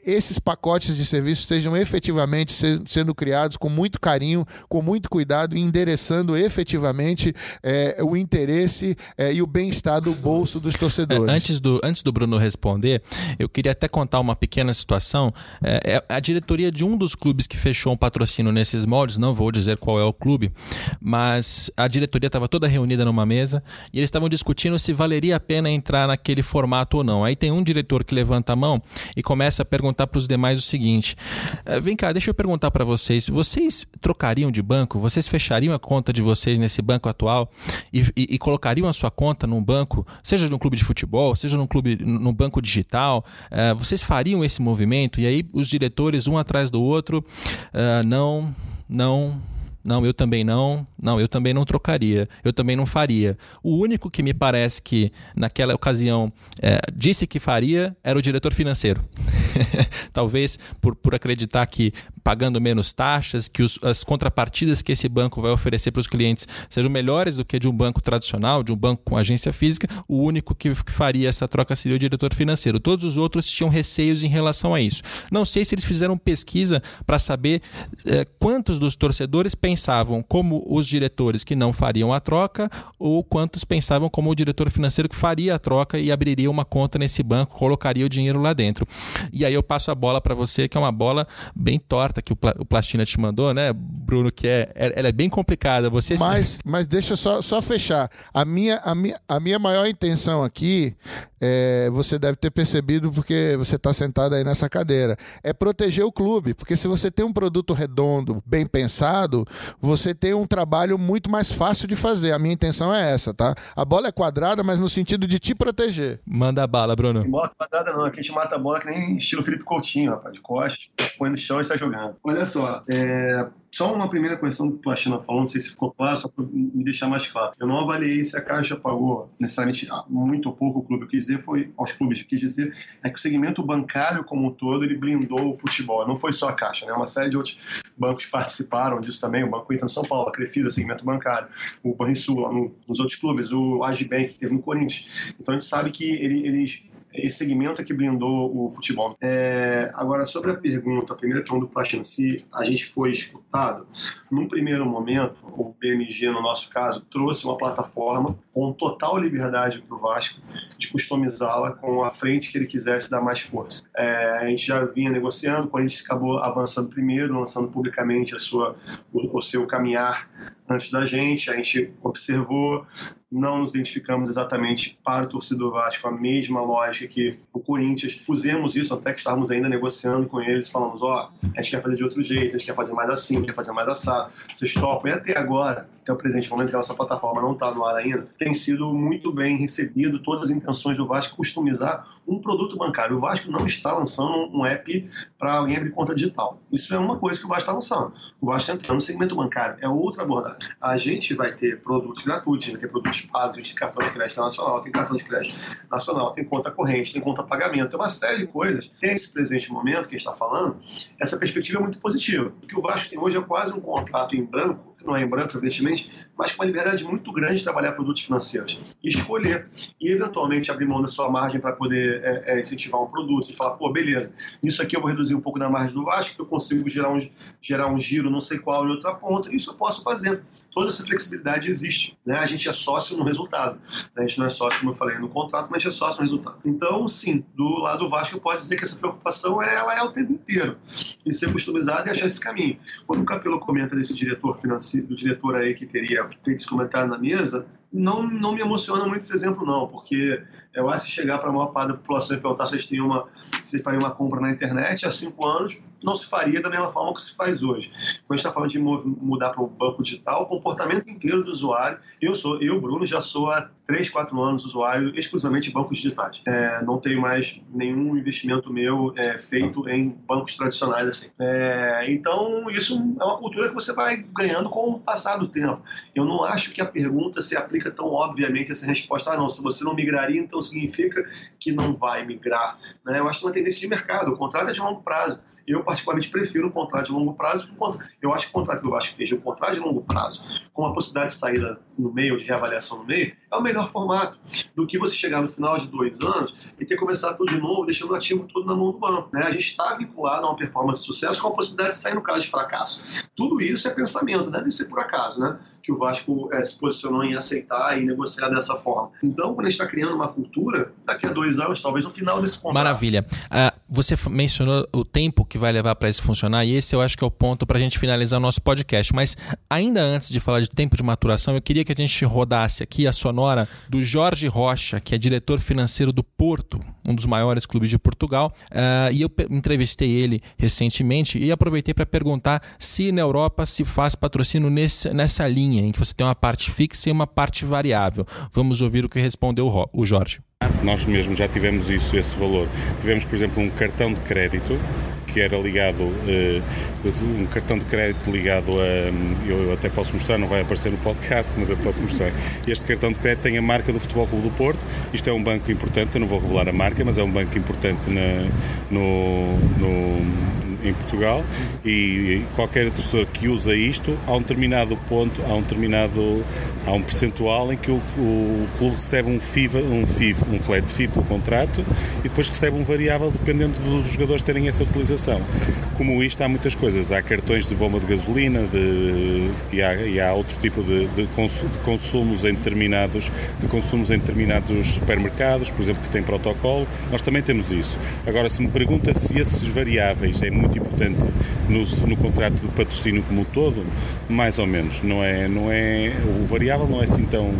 esses pacotes de serviços estejam efetivamente se, sendo criados com muito carinho, com muito cuidado e endereçando efetivamente é, o interesse é, e o bem-estar do bolso dos torcedores. Antes do, antes do Bruno responder, eu queria até contar uma pequena situação é, é, a diretoria de um dos clubes que fechou um patrocínio nesses moldes, não vou dizer qual é o clube, mas a diretoria estava toda reunida numa mesa e eles estavam discutindo se valeria a pena entrar naquele formato ou não. Aí tem um diretor que levanta a mão e começa a perguntar para os demais o seguinte: é, vem cá, deixa eu perguntar para vocês, vocês trocariam de banco? Vocês fechariam a conta de vocês nesse banco atual e, e, e colocariam a sua conta num banco, seja num clube de futebol, seja num clube, num banco digital? É, vocês fariam esse movimento? E aí os diretores, um atrás do outro, uh, não, não, não, eu também não. Não, eu também não trocaria. Eu também não faria. O único que me parece que, naquela ocasião, é, disse que faria era o diretor financeiro. Talvez por, por acreditar que pagando menos taxas, que os, as contrapartidas que esse banco vai oferecer para os clientes sejam melhores do que de um banco tradicional, de um banco com agência física, o único que, que faria essa troca seria o diretor financeiro. Todos os outros tinham receios em relação a isso. Não sei se eles fizeram pesquisa para saber é, quantos dos torcedores pensavam como os diretores que não fariam a troca ou quantos pensavam como o diretor financeiro que faria a troca e abriria uma conta nesse banco, colocaria o dinheiro lá dentro. E aí eu passo a bola para você, que é uma bola bem torta que o, Pla o Plastina te mandou, né, Bruno, que é, é ela é bem complicada. Você mas, mas deixa só, só fechar. A minha, a, minha, a minha maior intenção aqui, é, você deve ter percebido porque você está sentado aí nessa cadeira, é proteger o clube. Porque se você tem um produto redondo, bem pensado, você tem um trabalho muito mais fácil de fazer. A minha intenção é essa, tá? A bola é quadrada, mas no sentido de te proteger. Manda a bala, Bruno. Bola quadrada não, aqui a gente mata a bola que nem estilo Felipe Coutinho, rapaz, de costas, põe no chão e sai jogando. Olha só, é, só uma primeira questão que o Plastina falou, não sei se ficou claro, só para me deixar mais claro. Eu não avaliei se a Caixa pagou necessariamente ah, muito ou pouco o clube. Quis dizer foi aos clubes. Eu quis dizer é que o segmento bancário como um todo ele blindou o futebol. Não foi só a Caixa, né? Uma série de outros bancos participaram disso também. O Banco Inter São Paulo, a Crefisa, segmento bancário, o Banrisul, no, nos outros clubes, o Agibank que teve no Corinthians. Então a gente sabe que ele, eles esse segmento é que blindou o futebol. É, agora, sobre a pergunta, a primeira pergunta do Platina, se a gente foi escutado, num primeiro momento, o BMG, no nosso caso, trouxe uma plataforma com total liberdade para o Vasco de customizá-la com a frente que ele quisesse dar mais força. É, a gente já vinha negociando, o Corinthians acabou avançando primeiro, lançando publicamente a sua, o, o seu caminhar antes da gente, a gente observou, não nos identificamos exatamente para o torcedor Vasco a mesma lógica que o Corinthians. Pusemos isso até que estávamos ainda negociando com eles, falamos, ó, oh, a gente quer fazer de outro jeito, a gente quer fazer mais assim, quer fazer mais assado. Vocês topam. E até agora, até o presente momento que a nossa plataforma não está no ar ainda, tem sido muito bem recebido todas as intenções do Vasco customizar um produto bancário. O Vasco não está lançando um app para alguém abrir conta digital. Isso é uma coisa que o Vasco está lançando. O Vasco está entrando no segmento bancário. É outra abordagem. A gente vai ter produtos gratuitos, vai ter produtos pagos, tem cartão de crédito nacional, tem cartão de crédito nacional, tem conta corrente, tem conta pagamento, tem uma série de coisas. Tem esse presente momento que a gente está falando, essa perspectiva é muito positiva. O que o Vasco tem hoje é quase um contrato em branco não é em branco, evidentemente, mas com uma liberdade muito grande de trabalhar produtos financeiros. E escolher. E, eventualmente, abrir mão da sua margem para poder é, é, incentivar um produto e falar, pô, beleza, isso aqui eu vou reduzir um pouco da margem do Vasco, que eu consigo gerar um, gerar um giro não sei qual em outra ponta, isso eu posso fazer. Toda essa flexibilidade existe. Né? A gente é sócio no resultado. Né? A gente não é sócio, como eu falei, no contrato, mas é sócio no resultado. Então, sim, do lado do Vasco, eu posso dizer que essa preocupação ela é o tempo inteiro. E ser customizada e achar esse caminho. Quando o Capelo comenta desse diretor financeiro, do diretor aí que teria feito esse comentário na mesa, não, não me emociona muito esse exemplo, não, porque eu acho que chegar para a maior parte da população e perguntar se têm uma, se faria uma compra na internet há cinco anos, não se faria da mesma forma que se faz hoje. Quando a gente está falando de mudar para o banco digital, o comportamento inteiro do usuário, eu sou, eu, Bruno, já sou há 3, 4 anos usuário exclusivamente de bancos digitais. É, não tenho mais nenhum investimento meu é, feito em bancos tradicionais assim. É, então, isso é uma cultura que você vai ganhando com o passar do tempo. Eu não acho que a pergunta se aplica tão obviamente essa resposta, ah, não, se você não migraria, então significa que não vai migrar. Né? Eu acho que é uma tendência de mercado, o contrato é de longo prazo. Eu, particularmente, prefiro um contrato de longo prazo. Eu acho que o contrato que o Vasco fez, um contrato de longo prazo, com a possibilidade de saída no meio, de reavaliação no meio, é o melhor formato do que você chegar no final de dois anos e ter começado tudo de novo, deixando o ativo todo na mão do banco. Né? A gente está vinculado a uma performance de sucesso com a possibilidade de sair no caso de fracasso. Tudo isso é pensamento, deve ser por acaso, né? que o Vasco é, se posicionou em aceitar e negociar dessa forma. Então, quando a gente está criando uma cultura, daqui a dois anos, talvez no final desse contrato. Maravilha. Uh, Você mencionou o tempo que vai levar para isso funcionar, e esse eu acho que é o ponto para a gente finalizar o nosso podcast. Mas ainda antes de falar de tempo de maturação, eu queria que a gente rodasse aqui a sonora do Jorge Rocha, que é diretor financeiro do Porto, um dos maiores clubes de Portugal. Uh, e eu entrevistei ele recentemente e aproveitei para perguntar se na Europa se faz patrocínio nesse, nessa linha, em que você tem uma parte fixa e uma parte variável. Vamos ouvir o que respondeu o Jorge. Nós mesmos já tivemos isso, esse valor. Tivemos, por exemplo, um cartão de crédito que era ligado, uh, um cartão de crédito ligado a, eu até posso mostrar, não vai aparecer no podcast, mas eu posso mostrar. Este cartão de crédito tem a marca do Futebol Clube do Porto, isto é um banco importante, eu não vou revelar a marca, mas é um banco importante na, no, no em Portugal e qualquer pessoa que usa isto, há um determinado ponto, há um determinado, há um percentual em que o, o clube recebe um FIV, um FIV, um flat fee pelo contrato e depois recebe um variável dependendo dos jogadores terem essa utilização. Como isto, há muitas coisas. Há cartões de bomba de gasolina de, e, há, e há outro tipo de, de, consumos em determinados de consumos em determinados supermercados, por exemplo, que têm protocolo. Nós também temos isso. Agora, se me pergunta se esses variáveis é muito muito importante no, no contrato de patrocínio como um todo, mais ou menos. Não é, não é, o variável não é assim tão.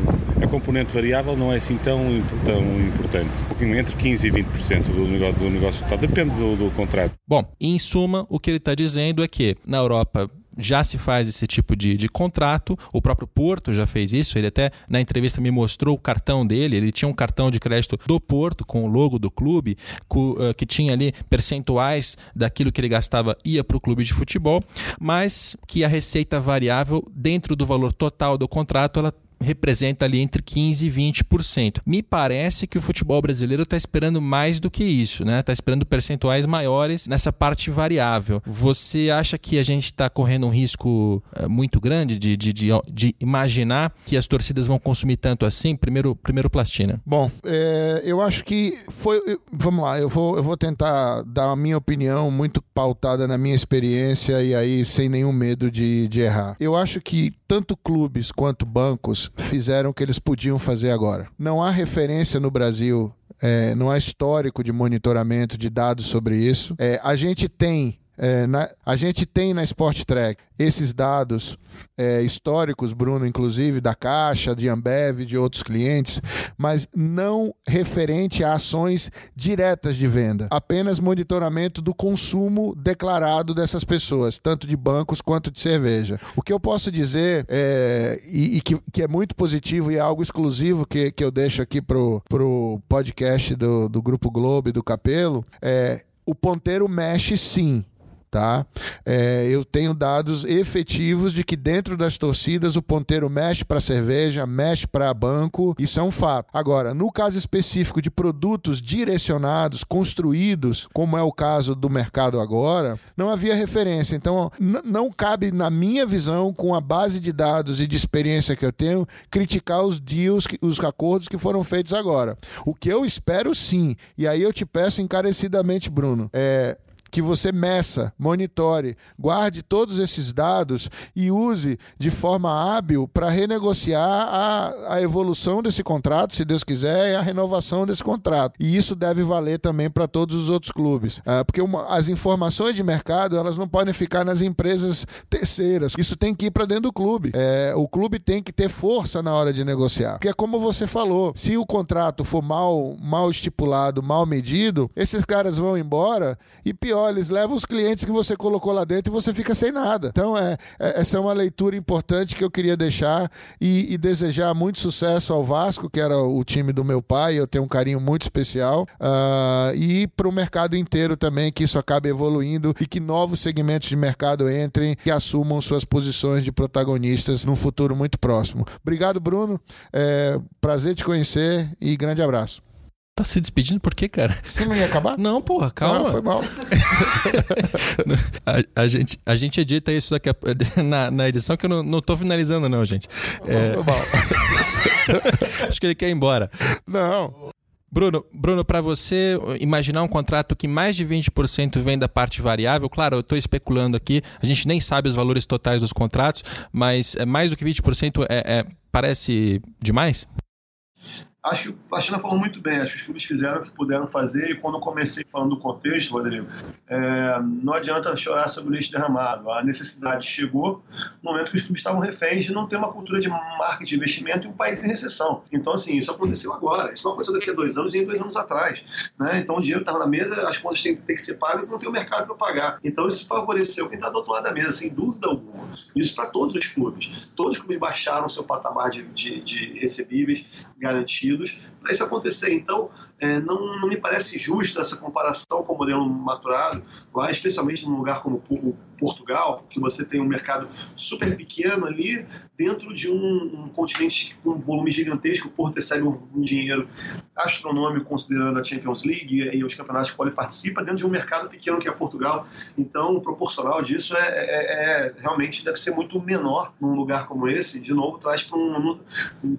A componente variável não é assim tão, tão importante. Um pouquinho entre 15% e 20% do negócio, do negócio total. Depende do, do contrato. Bom, em suma, o que ele está dizendo é que na Europa já se faz esse tipo de, de contrato. O próprio Porto já fez isso. Ele até na entrevista me mostrou o cartão dele. Ele tinha um cartão de crédito do Porto com o logo do clube, eh, que tinha ali percentuais daquilo que ele gastava ia para o clube de futebol, mas que a receita variável dentro do valor total do contrato ela representa ali entre 15% e 20%. Me parece que o futebol brasileiro está esperando mais do que isso, né? Está esperando percentuais maiores nessa parte variável. Você acha que a gente está correndo um risco eh, muito grande de, de, de, de, imaginar que as torcidas vão consumir tanto assim? Primeiro, primeiro Plastina. Bom, é, eu acho que foi. Vamos lá, eu vou, eu vou tentar dar a minha opinião muito pautada na minha experiência e aí sem nenhum medo de, de errar. Eu acho que tanto clubes quanto bancos fizeram o que eles podiam fazer agora. Não há referência no Brasil é, não há histórico de monitoramento de dados sobre isso. É, a gente tem é, na, a gente tem na Sport Track esses dados é, históricos, Bruno, inclusive, da Caixa, de Ambev, de outros clientes, mas não referente a ações diretas de venda, apenas monitoramento do consumo declarado dessas pessoas, tanto de bancos quanto de cerveja. O que eu posso dizer, é, e, e que, que, é muito positivo e é algo exclusivo que, que eu deixo aqui pro, pro podcast do, do Grupo Globo e do Capelo, é o ponteiro mexe sim tá? É, eu tenho dados efetivos de que dentro das torcidas o ponteiro mexe para cerveja, mexe para banco, isso é um fato. Agora, no caso específico de produtos direcionados, construídos, como é o caso do mercado agora, não havia referência. Então, não cabe na minha visão, com a base de dados e de experiência que eu tenho, criticar os deals, os acordos que foram feitos agora. O que eu espero sim, e aí eu te peço encarecidamente, Bruno, é que você meça, monitore, guarde todos esses dados e use de forma hábil para renegociar a, a evolução desse contrato, se Deus quiser, e a renovação desse contrato. E isso deve valer também para todos os outros clubes, é, porque uma, as informações de mercado elas não podem ficar nas empresas terceiras. Isso tem que ir para dentro do clube. É, o clube tem que ter força na hora de negociar, porque é como você falou, se o contrato for mal, mal estipulado, mal medido, esses caras vão embora e pior levam os clientes que você colocou lá dentro e você fica sem nada. Então, é, é essa é uma leitura importante que eu queria deixar e, e, desejar muito sucesso ao Vasco, que era o time do meu pai, eu tenho um carinho muito especial, uh, e para o mercado inteiro também, que isso acabe evoluindo e que novos segmentos de mercado entrem e assumam suas posições de protagonistas num futuro muito próximo. Obrigado, Bruno. É, prazer te conhecer e grande abraço. Tá se despedindo por quê, cara? Você não ia acabar? Não, porra, calma. Ah, foi mal. a, a, gente, a gente edita isso daqui a, na, na edição que eu não, não tô finalizando, não, gente. É... Foi mal. Acho que ele quer ir embora. Não. Bruno, Bruno para você imaginar um contrato que mais de 20% vem da parte variável, claro, eu estou especulando aqui, a gente nem sabe os valores totais dos contratos, mas é mais do que 20% é, é, parece demais? Acho que o Platina falou muito bem, acho que os clubes fizeram o que puderam fazer e quando comecei falando do contexto, Rodrigo, é, não adianta chorar sobre o leite derramado. A necessidade chegou no momento que os clubes estavam reféns de não ter uma cultura de marketing de investimento em um país em recessão. Então, assim, isso aconteceu agora. Isso não aconteceu daqui a dois anos nem dois anos atrás. Né? Então, o dinheiro estava na mesa, as contas têm, têm que ser pagas e não tem o mercado para pagar. Então, isso favoreceu quem está do outro lado da mesa, sem dúvida alguma. Isso para todos os clubes. Todos os clubes baixaram seu patamar de, de, de recebíveis garantidos para isso acontecer. Então, é, não, não, me parece justa essa comparação com o modelo maturado, lá, especialmente num lugar como Portugal, que você tem um mercado super pequeno ali, dentro de um, um continente com um volume gigantesco, o Porto recebe um, dinheiro astronômico considerando a Champions League e, os campeonatos que ele participa, dentro de um mercado pequeno que é Portugal. Então, proporcional disso é, é, é realmente deve ser muito menor num lugar como esse. De novo, traz para um, um,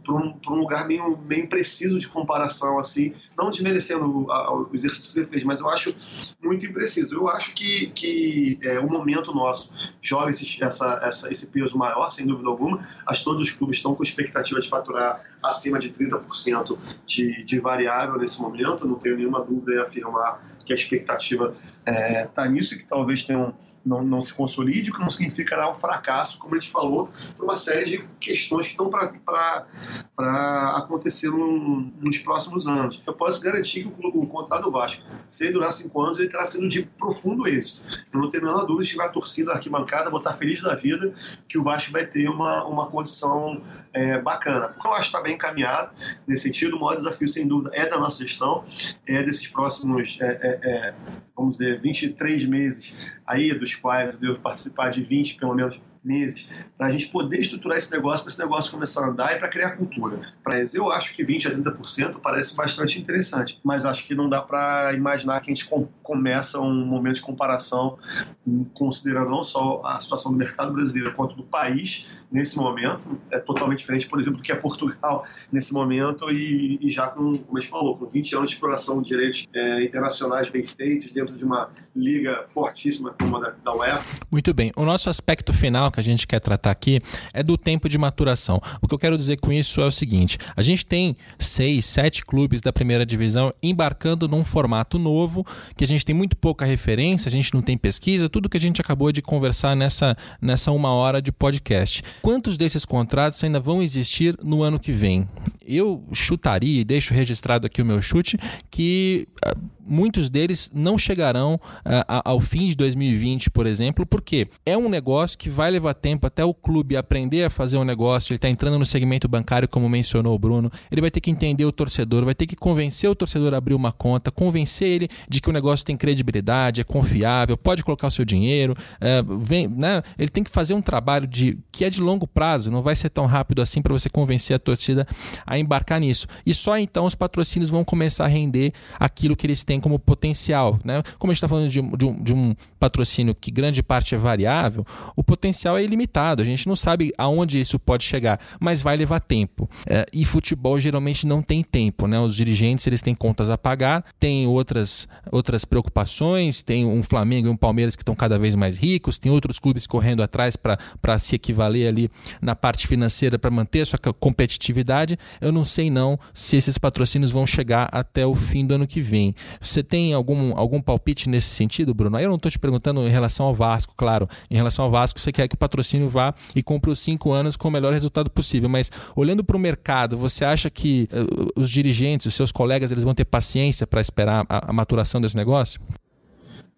um, lugar meio, meio impreciso de comparação, assim, não desmerecendo o, exercício que você fez, mas eu acho muito impreciso. Eu acho que, que é, o momento nosso joga esse, essa, essa, esse peso maior, sem dúvida alguma. Acho que todos os clubes estão com expectativa de faturar acima de 30% de, de variável nesse momento. Não tenho nenhuma dúvida em afirmar que a expectativa está é, tá nisso e que talvez tenham não, não se consolide, o que não significará um fracasso, como a gente falou, por uma série de questões que estão para acontecer no, nos próximos anos. Eu posso garantir que o, o contrato do Vasco, se ele durar cinco anos, ele terá sendo de profundo êxito. Eu não tenho a menor dúvida de que a torcida arquibancada, vou estar feliz da vida que o Vasco vai ter uma, uma condição é, bacana. Porque eu acho que está bem encaminhado nesse sentido. O maior desafio, sem dúvida, é da nossa gestão, é desses próximos, é, é, é vamos dizer, 23 meses aí, dos quais eu devo participar de 20, pelo menos, meses, para a gente poder estruturar esse negócio, para esse negócio começar a andar e para criar cultura. Eles, eu acho que 20 a 30% parece bastante interessante, mas acho que não dá para imaginar que a gente com, começa um momento de comparação, considerando não só a situação do mercado brasileiro, quanto do país nesse momento. É totalmente diferente, por exemplo, do que é Portugal nesse momento e, e já com, como a gente falou, com 20 anos de exploração de direitos é, internacionais bem feitos dentro de uma liga fortíssima como a da, da UEFA. Muito bem. O nosso aspecto final que a gente quer tratar aqui é do tempo de maturação. O que eu quero dizer com isso é o seguinte: a gente tem seis, sete clubes da primeira divisão embarcando num formato novo, que a gente tem muito pouca referência, a gente não tem pesquisa, tudo que a gente acabou de conversar nessa, nessa uma hora de podcast. Quantos desses contratos ainda vão existir no ano que vem? Eu chutaria, e deixo registrado aqui o meu chute, que ah, muitos deles não chegarão uh, ao fim de 2020, por exemplo, porque é um negócio que vai levar tempo até o clube aprender a fazer um negócio. Ele está entrando no segmento bancário, como mencionou o Bruno. Ele vai ter que entender o torcedor, vai ter que convencer o torcedor a abrir uma conta, convencer ele de que o negócio tem credibilidade, é confiável, pode colocar o seu dinheiro. Uh, vem, né? Ele tem que fazer um trabalho de que é de longo prazo, não vai ser tão rápido assim para você convencer a torcida a embarcar nisso. E só então os patrocínios vão começar a render aquilo que eles têm como potencial. Né? Como a gente está falando de, de, um, de, um, patrocínio que grande parte é variável, o potencial é ilimitado. A gente não sabe aonde isso pode chegar, mas vai levar tempo. É, e futebol geralmente não tem tempo. Né? Os dirigentes eles têm contas a pagar, têm outras, outras preocupações, tem um Flamengo e um Palmeiras que estão cada vez mais ricos, tem outros clubes correndo atrás para se equivaler ali na parte financeira para manter a sua competitividade. Eu não sei não se esses patrocínios vão chegar até o fim do ano que vem. Você tem algum, algum palpite nesse sentido, Bruno? Eu não estou te perguntando em relação ao Vasco, claro. Em relação ao Vasco, você quer que o patrocínio vá e compre os cinco anos com o melhor resultado possível. Mas olhando para o mercado, você acha que uh, os dirigentes, os seus colegas, eles vão ter paciência para esperar a, a maturação desse negócio?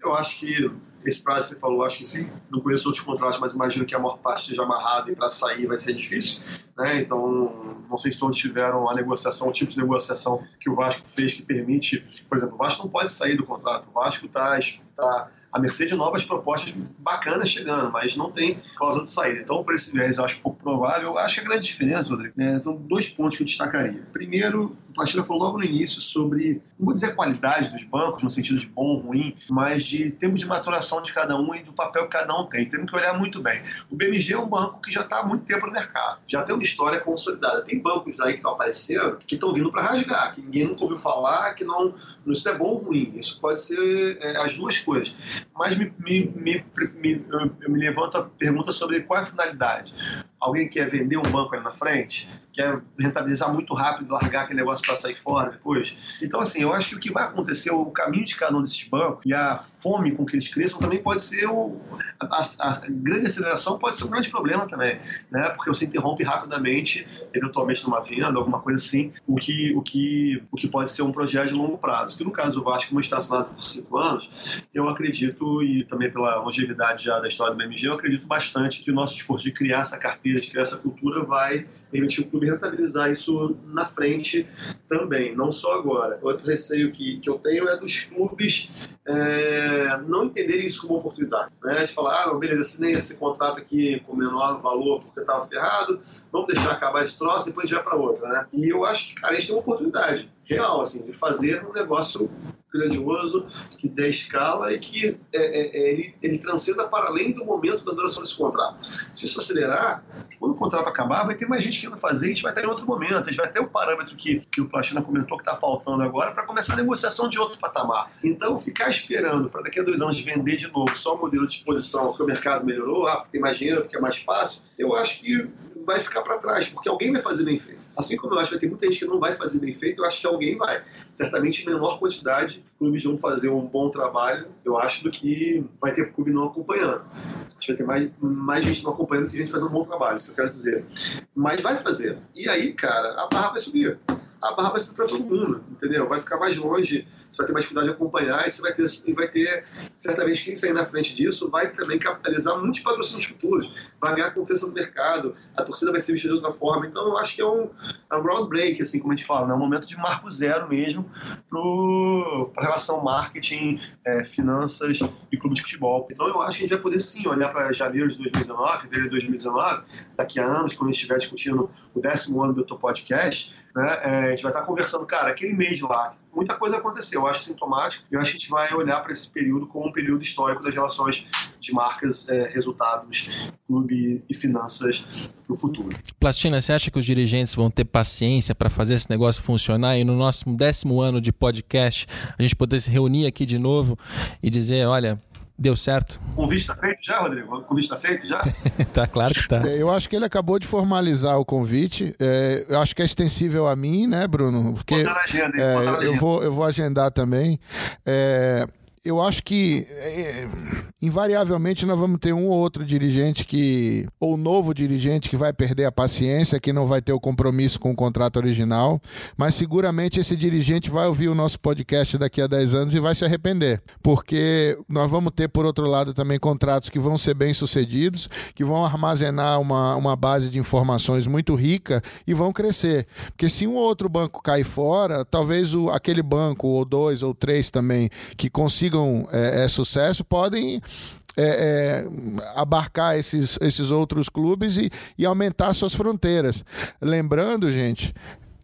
Eu acho que esse prazo que você falou, acho que sim. Não conheço outros contratos, mas imagino que a maior parte esteja amarrada e para sair vai ser difícil. Né? Então, não sei se todos tiveram a negociação, o tipo de negociação que o Vasco fez que permite. Por exemplo, o Vasco não pode sair do contrato. O Vasco está. Tá, à mercê de novas propostas bacanas chegando, mas não tem causa de saída. Então, por esse viés, eu acho pouco provável. Eu acho que a grande diferença, Rodrigo, né, são dois pontos que eu destacaria. Primeiro, o Platina falou logo no início sobre, não vou dizer a qualidade dos bancos, no sentido de bom ou ruim, mas de tempo de maturação de cada um e do papel que cada um tem. Temos que olhar muito bem. O BMG é um banco que já está há muito tempo no mercado, já tem uma história consolidada. Tem bancos aí que estão aparecendo que estão vindo para rasgar, que ninguém nunca ouviu falar, que não. Isso é bom ou ruim. Isso pode ser é, as duas coisas mas me, me, me, me, eu me levanto a pergunta sobre qual é a finalidade. Alguém quer vender um banco ali na frente, quer rentabilizar muito rápido largar aquele negócio para sair fora depois. Então, assim, eu acho que o que vai acontecer, o caminho de cada um desses bancos e a fome com que eles cresçam também pode ser o, a, a, grande aceleração pode ser um grande problema também, né? Porque você interrompe rapidamente, eventualmente numa venda, alguma coisa assim, o que, o que, o que pode ser um projeto de longo prazo. Que no caso do Vasco, como está assinado por cinco anos, eu acredito, e também pela longevidade já da história do BMG, eu acredito bastante que o nosso esforço de criar essa carteira, de criar essa cultura, vai permitir o clube rentabilizar isso na frente também, não só agora. Outro receio que, que eu tenho é dos clubes é, não entenderem isso como oportunidade. Né? De falar, ah, beleza, assinei esse contrato aqui com menor valor porque estava ferrado, vamos deixar acabar esse troço e depois já para outra. Né? E eu acho que, cara, a gente tem uma oportunidade real, assim, de fazer um negócio grandioso, que dê escala e que é, é, é, ele, ele transcenda para além do momento da duração desse contrato. Se isso acelerar, quando o contrato acabar, vai ter mais gente querendo fazer, a gente vai estar em outro momento, a gente vai ter o parâmetro que, que o Plastina comentou que está faltando agora para começar a negociação de outro patamar. Então, ficar esperando para daqui a dois anos vender de novo só o modelo de exposição, porque o mercado melhorou, ah, porque tem mais dinheiro, porque é mais fácil, eu acho que vai ficar para trás, porque alguém vai fazer bem feito. Assim como eu acho que vai ter muita gente que não vai fazer bem feito, eu acho que alguém vai. Certamente, menor quantidade, clubes vão fazer um bom trabalho, eu acho, do que vai ter clube não acompanhando. Acho que vai ter mais, mais gente não acompanhando do que gente fazendo um bom trabalho, isso eu quero dizer. Mas vai fazer. E aí, cara, a barra vai subir. A barra vai subir para todo mundo, entendeu? Vai ficar mais longe você vai ter mais dificuldade de acompanhar e você vai ter, vai ter certamente quem sair na frente disso vai também capitalizar muitos patrocínios futuros, vai ganhar confiança no mercado, a torcida vai ser vestida de outra forma. Então eu acho que é um, é um assim como a gente fala, né? é um momento de marco zero mesmo para relação marketing, é, finanças e clube de futebol. Então eu acho que a gente vai poder sim olhar para janeiro de 2019, fevereiro de 2019, daqui a anos, quando a gente estiver discutindo o décimo ano do teu podcast, né? É, a gente vai estar conversando, cara, aquele mês lá, muita coisa aconteceu. Eu acho sintomático e eu acho que a gente vai olhar para esse período como um período histórico das relações de marcas, é, resultados, clube e finanças para o futuro. Plastina, você acha que os dirigentes vão ter paciência para fazer esse negócio funcionar e no nosso décimo ano de podcast a gente poder se reunir aqui de novo e dizer, olha, Deu certo. O convite está feito já, Rodrigo? O convite está feito já? tá claro que tá. É, eu acho que ele acabou de formalizar o convite. É, eu acho que é extensível a mim, né, Bruno? Porque, Botar na agenda, é, eu, vou, eu vou agendar também. É, eu acho que é, invariavelmente nós vamos ter um ou outro dirigente que, ou novo dirigente que vai perder a paciência, que não vai ter o compromisso com o contrato original, mas seguramente esse dirigente vai ouvir o nosso podcast daqui a 10 anos e vai se arrepender, porque nós vamos ter, por outro lado, também contratos que vão ser bem sucedidos, que vão armazenar uma, uma base de informações muito rica e vão crescer. Porque se um ou outro banco cair fora, talvez o, aquele banco, ou dois ou três também, que consiga consigam é, é, sucesso podem é, é, abarcar esses, esses outros clubes e, e aumentar suas fronteiras. Lembrando, gente,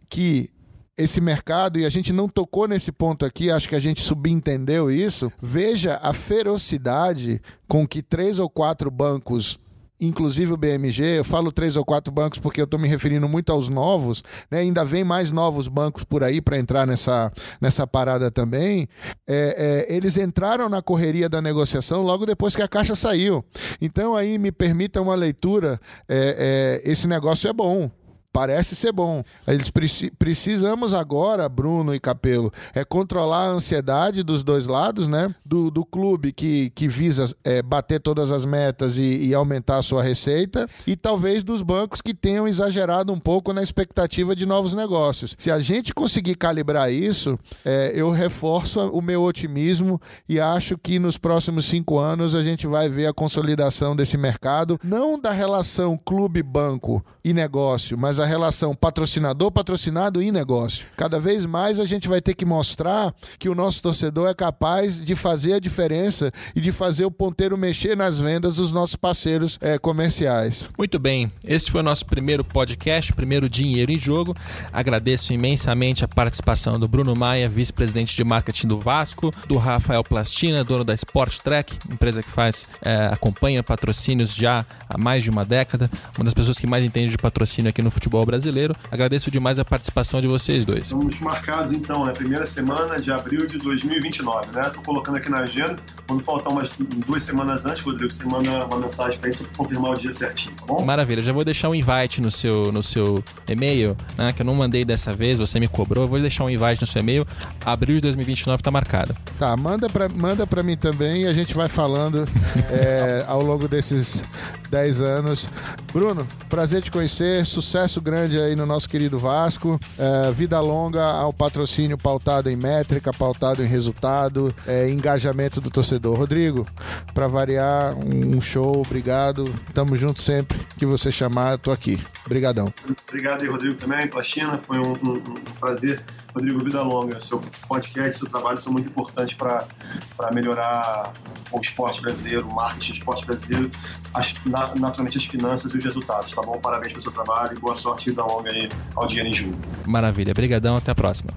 que esse mercado, e a gente não tocou nesse ponto aqui, acho que a gente subentendeu isso. Veja a ferocidade com que três ou quatro bancos inclusive o BMG, eu falo três ou quatro bancos porque eu estou me referindo muito aos novos, né? ainda vem mais novos bancos por aí para entrar nessa, nessa parada também. É, é, eles entraram na correria da negociação logo depois que a Caixa saiu. Então aí me permita uma leitura, é, é esse negócio é bom. Parece ser bom. Eles precisamos agora, Bruno e Capelo, é controlar a ansiedade dos dois lados, né? Do, do clube que, que visa é, bater todas as metas e, e, aumentar a sua receita, e talvez dos bancos que tenham exagerado um pouco na expectativa de novos negócios. Se a gente conseguir calibrar isso, é, eu reforço o meu otimismo e acho que nos próximos cinco anos a gente vai ver a consolidação desse mercado, não da relação clube-banco e negócio, mas a relação patrocinador-patrocinado e negócio. Cada vez mais a gente vai ter que mostrar que o nosso torcedor é capaz de fazer a diferença e de fazer o ponteiro mexer nas vendas dos nossos parceiros é, comerciais. Muito bem, esse foi o nosso primeiro podcast, primeiro Dinheiro em Jogo. Agradeço imensamente a participação do Bruno Maia, vice-presidente de marketing do Vasco, do Rafael Plastina, dono da Sport Track, empresa que faz, é, acompanha patrocínios já há mais de uma década, uma das pessoas que mais entende de patrocínio aqui no futebol futebol brasileiro. Agradeço demais a participação de vocês dois. Estamos marcados então, na primeira semana de abril de 2029, né? Tô colocando aqui na agenda. Quando faltar umas duas semanas antes, Rodrigo, você manda uma mensagem pra gente confirmar o dia certinho, tá bom? Maravilha, já vou deixar um invite no seu, no seu e-mail, né? Que eu não mandei dessa vez, você me cobrou. Eu vou deixar um invite no seu e-mail. Abril de 2029 tá marcado. Tá, manda pra, manda pra mim também e a gente vai falando é, ao longo desses 10 anos. Bruno, prazer te conhecer, sucesso grande aí no nosso querido Vasco, é, vida longa ao patrocínio pautado em métrica, pautado em resultado, é, engajamento do torcedor. Rodrigo, para variar, um show, obrigado, tamo junto sempre que você chamar, tô aqui. Obrigadão. Obrigado aí, Rodrigo, também, Plastina, foi um, um, um prazer. Rodrigo, vida longa, seu podcast, seu trabalho são muito importantes para melhorar o esporte brasileiro, o marketing do esporte brasileiro, as, naturalmente as finanças e os resultados, tá bom? Parabéns pelo seu trabalho e boa sorte vida longa aí ao Dinheiro em Julho. Maravilha, brigadão, até a próxima.